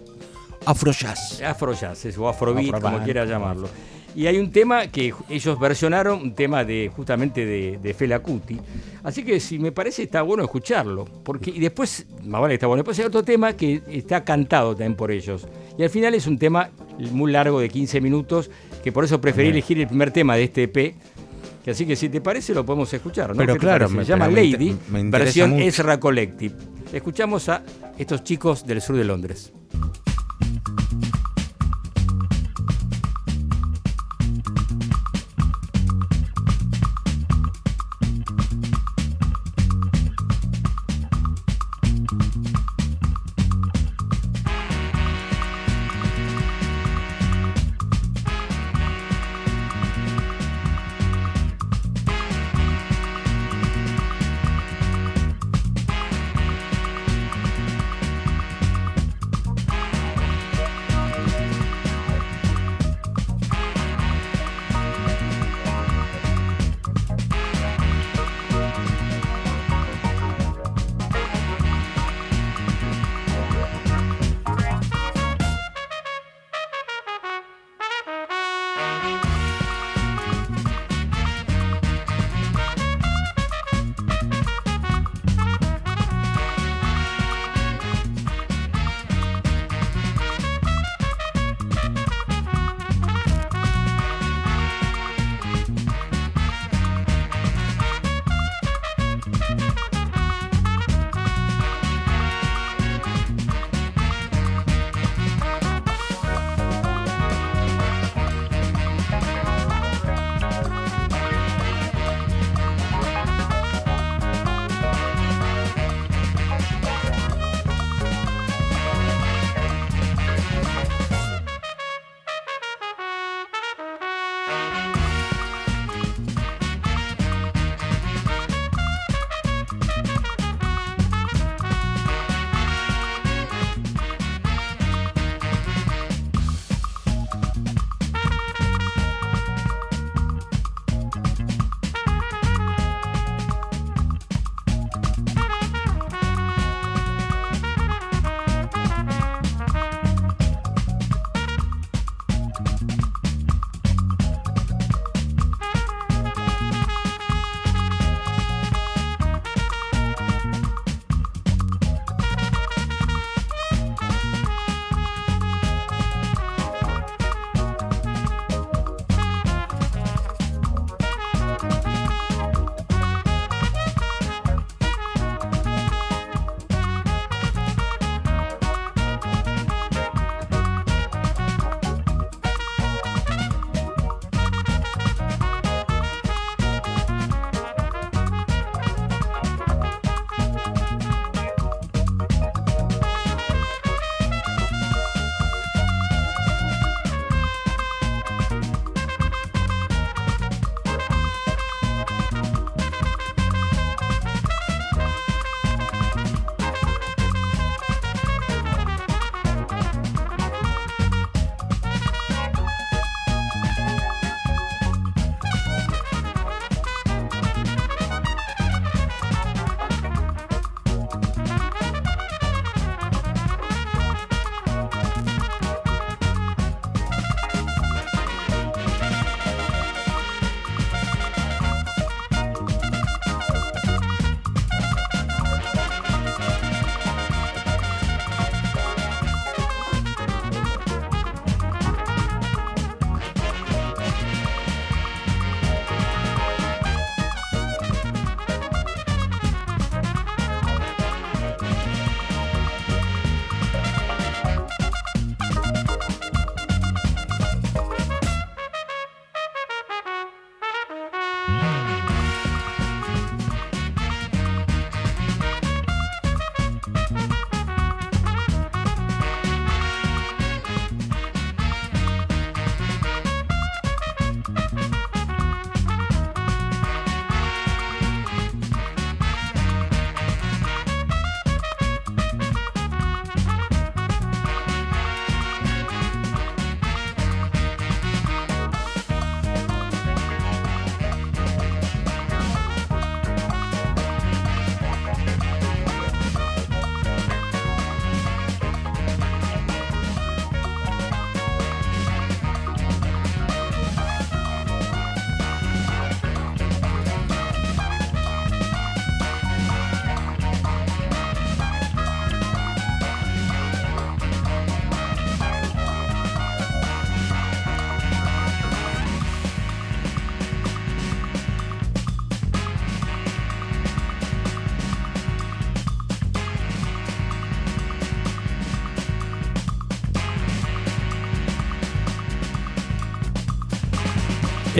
[SPEAKER 2] Afrojazz.
[SPEAKER 3] Afrojazz, o Afrobeat, Afro como quiera llamarlo. Y hay un tema que ellos versionaron, un tema de justamente de, de Fela Kuti. Así que si me parece está bueno escucharlo. Porque, y después, más vale está bueno. Después hay otro tema que está cantado también por ellos. Y al final es un tema muy largo de 15 minutos, que por eso preferí elegir el primer tema de este EP. Que así que si te parece lo podemos escuchar, ¿no?
[SPEAKER 2] Pero claro,
[SPEAKER 3] me, se llama Lady, me versión mucho. Ezra Collective. Escuchamos a estos chicos del sur de Londres.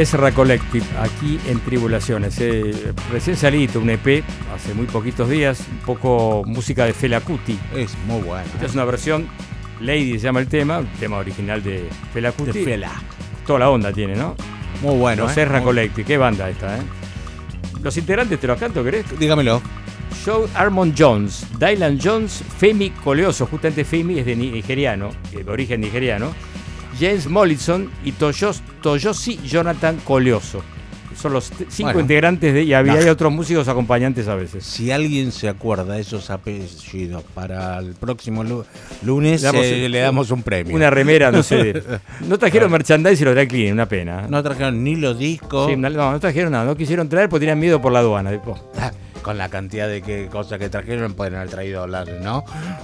[SPEAKER 3] Es Collective, aquí en Tribulaciones. Eh, recién salido un EP hace muy poquitos días, un poco música de Fela Kuti.
[SPEAKER 2] Es muy bueno.
[SPEAKER 3] Esta es una versión, Lady se llama el tema, un tema original de Fela Kuti.
[SPEAKER 2] De Fela.
[SPEAKER 3] Toda la onda tiene, ¿no?
[SPEAKER 2] Muy bueno.
[SPEAKER 3] Los ¿eh? Collective, qué banda esta, ¿eh? Los integrantes, ¿te los canto, querés?
[SPEAKER 2] Dígamelo.
[SPEAKER 3] Joe Armond Jones, Dylan Jones, Femi Coleoso, justamente Femi es de nigeriano, de origen nigeriano. James Mollison y Toyosi Jonathan Coleoso. Son los cinco integrantes de, y había otros músicos acompañantes a veces.
[SPEAKER 2] Si alguien se acuerda de esos apellidos para el próximo lunes, eh, le damos, un premio.
[SPEAKER 3] Una remera, no sé. no trajeron merchandise y lo trae una pena.
[SPEAKER 2] No trajeron ni los discos.
[SPEAKER 3] no, no, trajeron nada. No quisieron traer porque tenían miedo por la aduana.
[SPEAKER 2] Con la cantidad de cosas que trajeron pueden haber traído dólares, ¿no?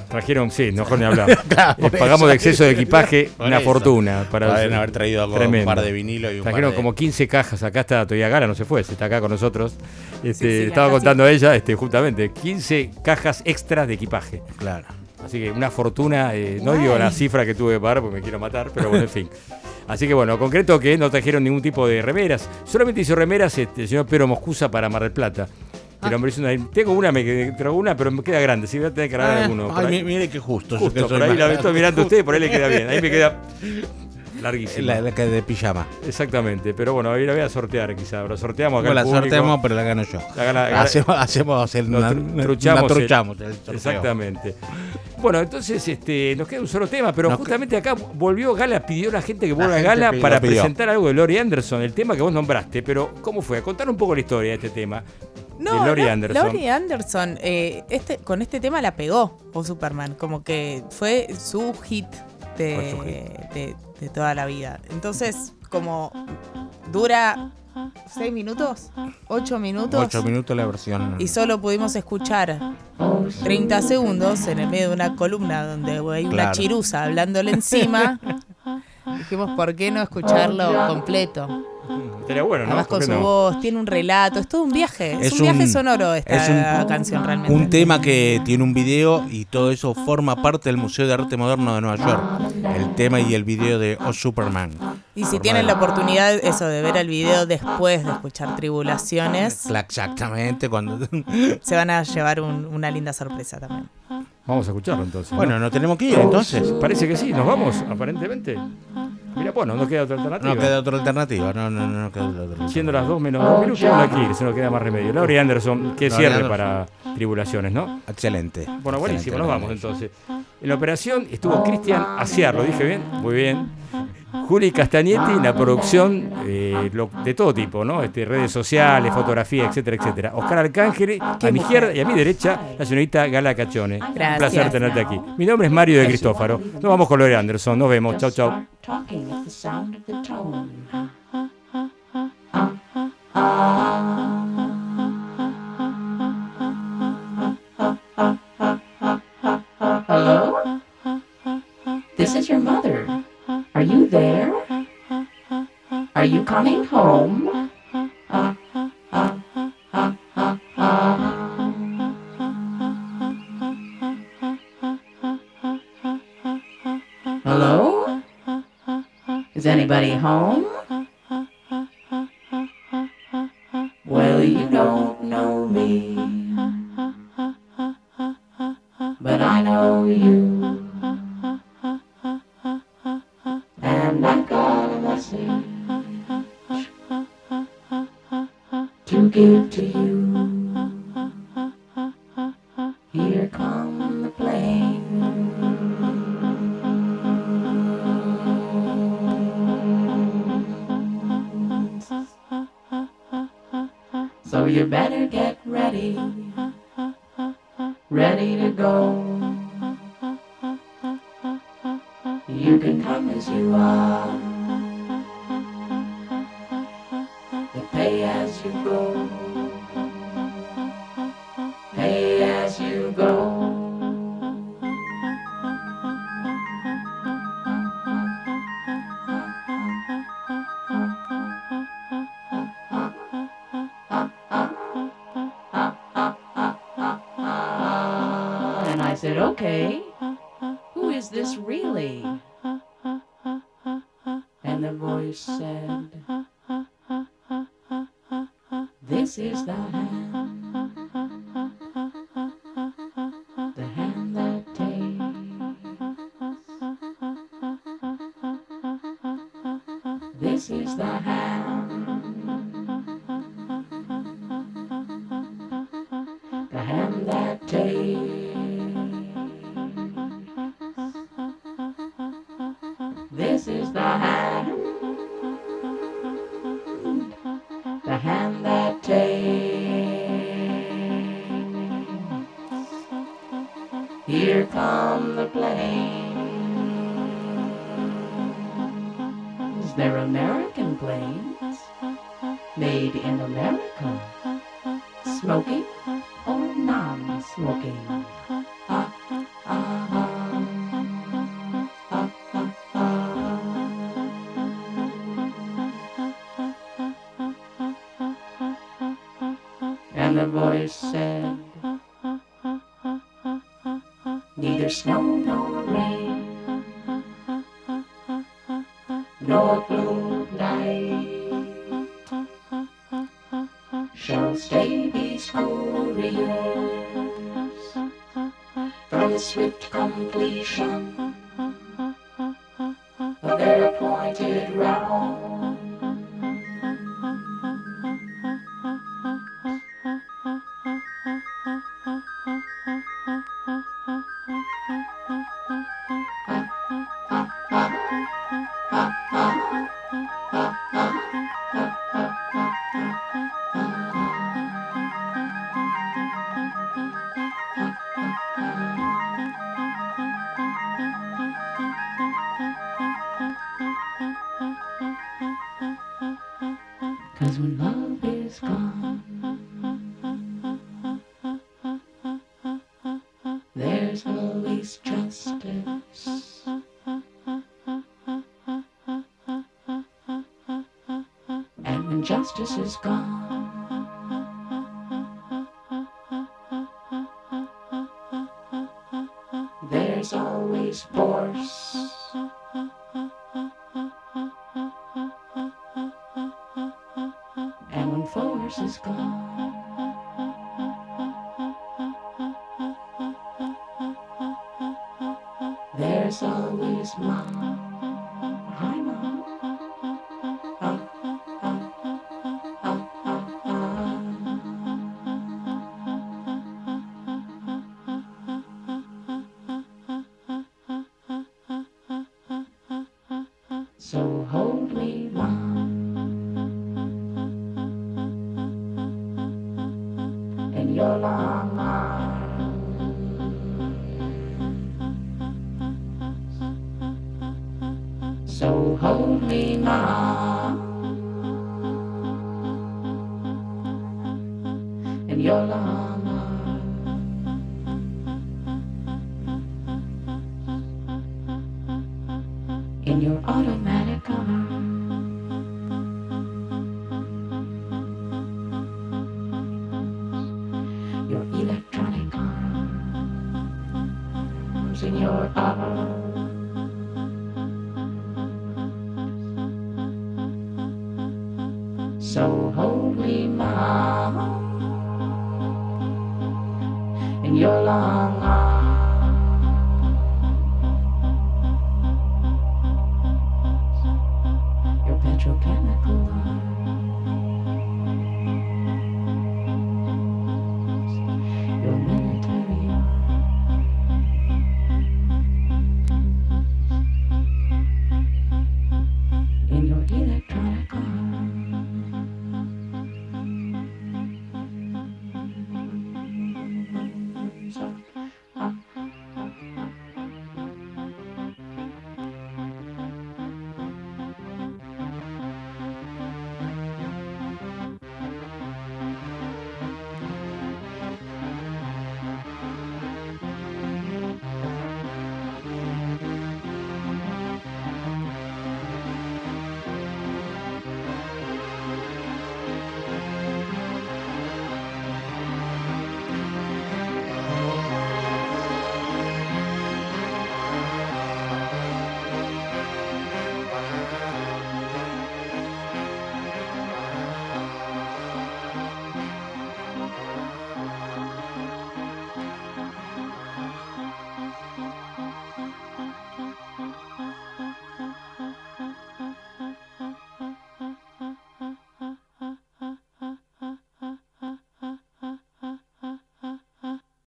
[SPEAKER 3] Trajeron, sí, mejor ni hablar. Eh, pagamos de exceso de equipaje una fortuna. Para
[SPEAKER 2] Pueden haber traído un par de vinilo y un
[SPEAKER 3] Trajeron como 15 cajas. Acá está todavía Gala, no se fue, está acá con nosotros. Este, estaba contando ella, este, justamente, 15 cajas extras de equipaje.
[SPEAKER 2] Claro.
[SPEAKER 3] Así que una fortuna, eh, no digo la cifra que tuve que pagar porque me quiero matar, pero bueno, en fin. Así que bueno, concreto que no trajeron ningún tipo de remeras. Solamente hizo remeras este, el señor Pedro Moscusa para Mar del Plata. El hombre dice una, tengo una, me traigo una, pero me queda grande, si voy a tener que grabar ah, alguno.
[SPEAKER 2] Ay, mire qué justo.
[SPEAKER 3] Justo, por ahí la estoy mirando usted, por ahí le queda bien. Ahí me queda larguísimo.
[SPEAKER 2] La, la de pijama.
[SPEAKER 3] Exactamente, pero bueno, ahí la voy a sortear quizá. Lo sorteamos acá.
[SPEAKER 2] la sorteamos, pero la gano yo. hacemos, hacemos el,
[SPEAKER 3] truchamos, truchamos Exactamente. Bueno, entonces este, nos queda un solo tema, pero justamente acá volvió Gala, pidió a la gente que vuelva a Gala para presentar algo de Lori Anderson, el tema que vos nombraste. Pero, ¿cómo fue? Contar un poco la historia de este tema.
[SPEAKER 6] No, Lori Anderson. Lori Anderson, eh, este, con este tema la pegó, o Superman, como que fue su hit de, de toda la vida. Entonces, como dura ¿Seis minutos? ¿Ocho minutos?
[SPEAKER 2] Ocho minutos la versión.
[SPEAKER 6] Y solo pudimos escuchar 30 segundos en el medio de una columna donde hay una chirusa hablándole encima. Dijimos, ¿por qué no escucharlo completo?
[SPEAKER 3] Estaría bueno, ¿no?
[SPEAKER 6] Además con su voz, tiene un relato, es todo un viaje. Es, un, viaje sonoro esta canción realmente.
[SPEAKER 2] Un tema que tiene un video y todo eso forma parte del Museo de Arte Moderno de Nueva York. El tema y el video de Oh Superman.
[SPEAKER 6] Y si tienen la oportunidad eso de ver el video después de escuchar Tribulaciones.
[SPEAKER 2] Exactamente, cuando
[SPEAKER 6] se van a llevar una linda sorpresa también.
[SPEAKER 3] Vamos a escucharlo entonces.
[SPEAKER 2] Bueno, no tenemos que ir entonces.
[SPEAKER 3] Parece que sí, nos vamos, aparentemente. Mira, bueno, no queda otra alternativa.
[SPEAKER 2] No queda otra alternativa, no, no, no, queda otra alternativa.
[SPEAKER 3] Siendo las dos menos dos minutos, no hay que ir, se nos queda más remedio. Laurie Anderson, que cierre para tribulaciones, ¿no?
[SPEAKER 2] Excelente.
[SPEAKER 3] Bueno, buenísimo, nos vamos entonces. En la operación estuvo Cristian Aciar, ¿lo dije bien? Muy bien. Juli Castagnetti en la producción eh, de todo tipo, ¿no? Este, redes sociales, fotografía, etcétera, etcétera. Oscar Arcángel, a mi izquierda y a mi derecha, la señorita Gala Cachone.
[SPEAKER 6] Gracias.
[SPEAKER 3] Un placer tenerte aquí. Mi nombre es Mario de Cristófaro. Nos vamos con Lore Anderson. Nos vemos. Chau, chau.
[SPEAKER 8] Coming home? Hello? Is anybody home? And when justice is gone,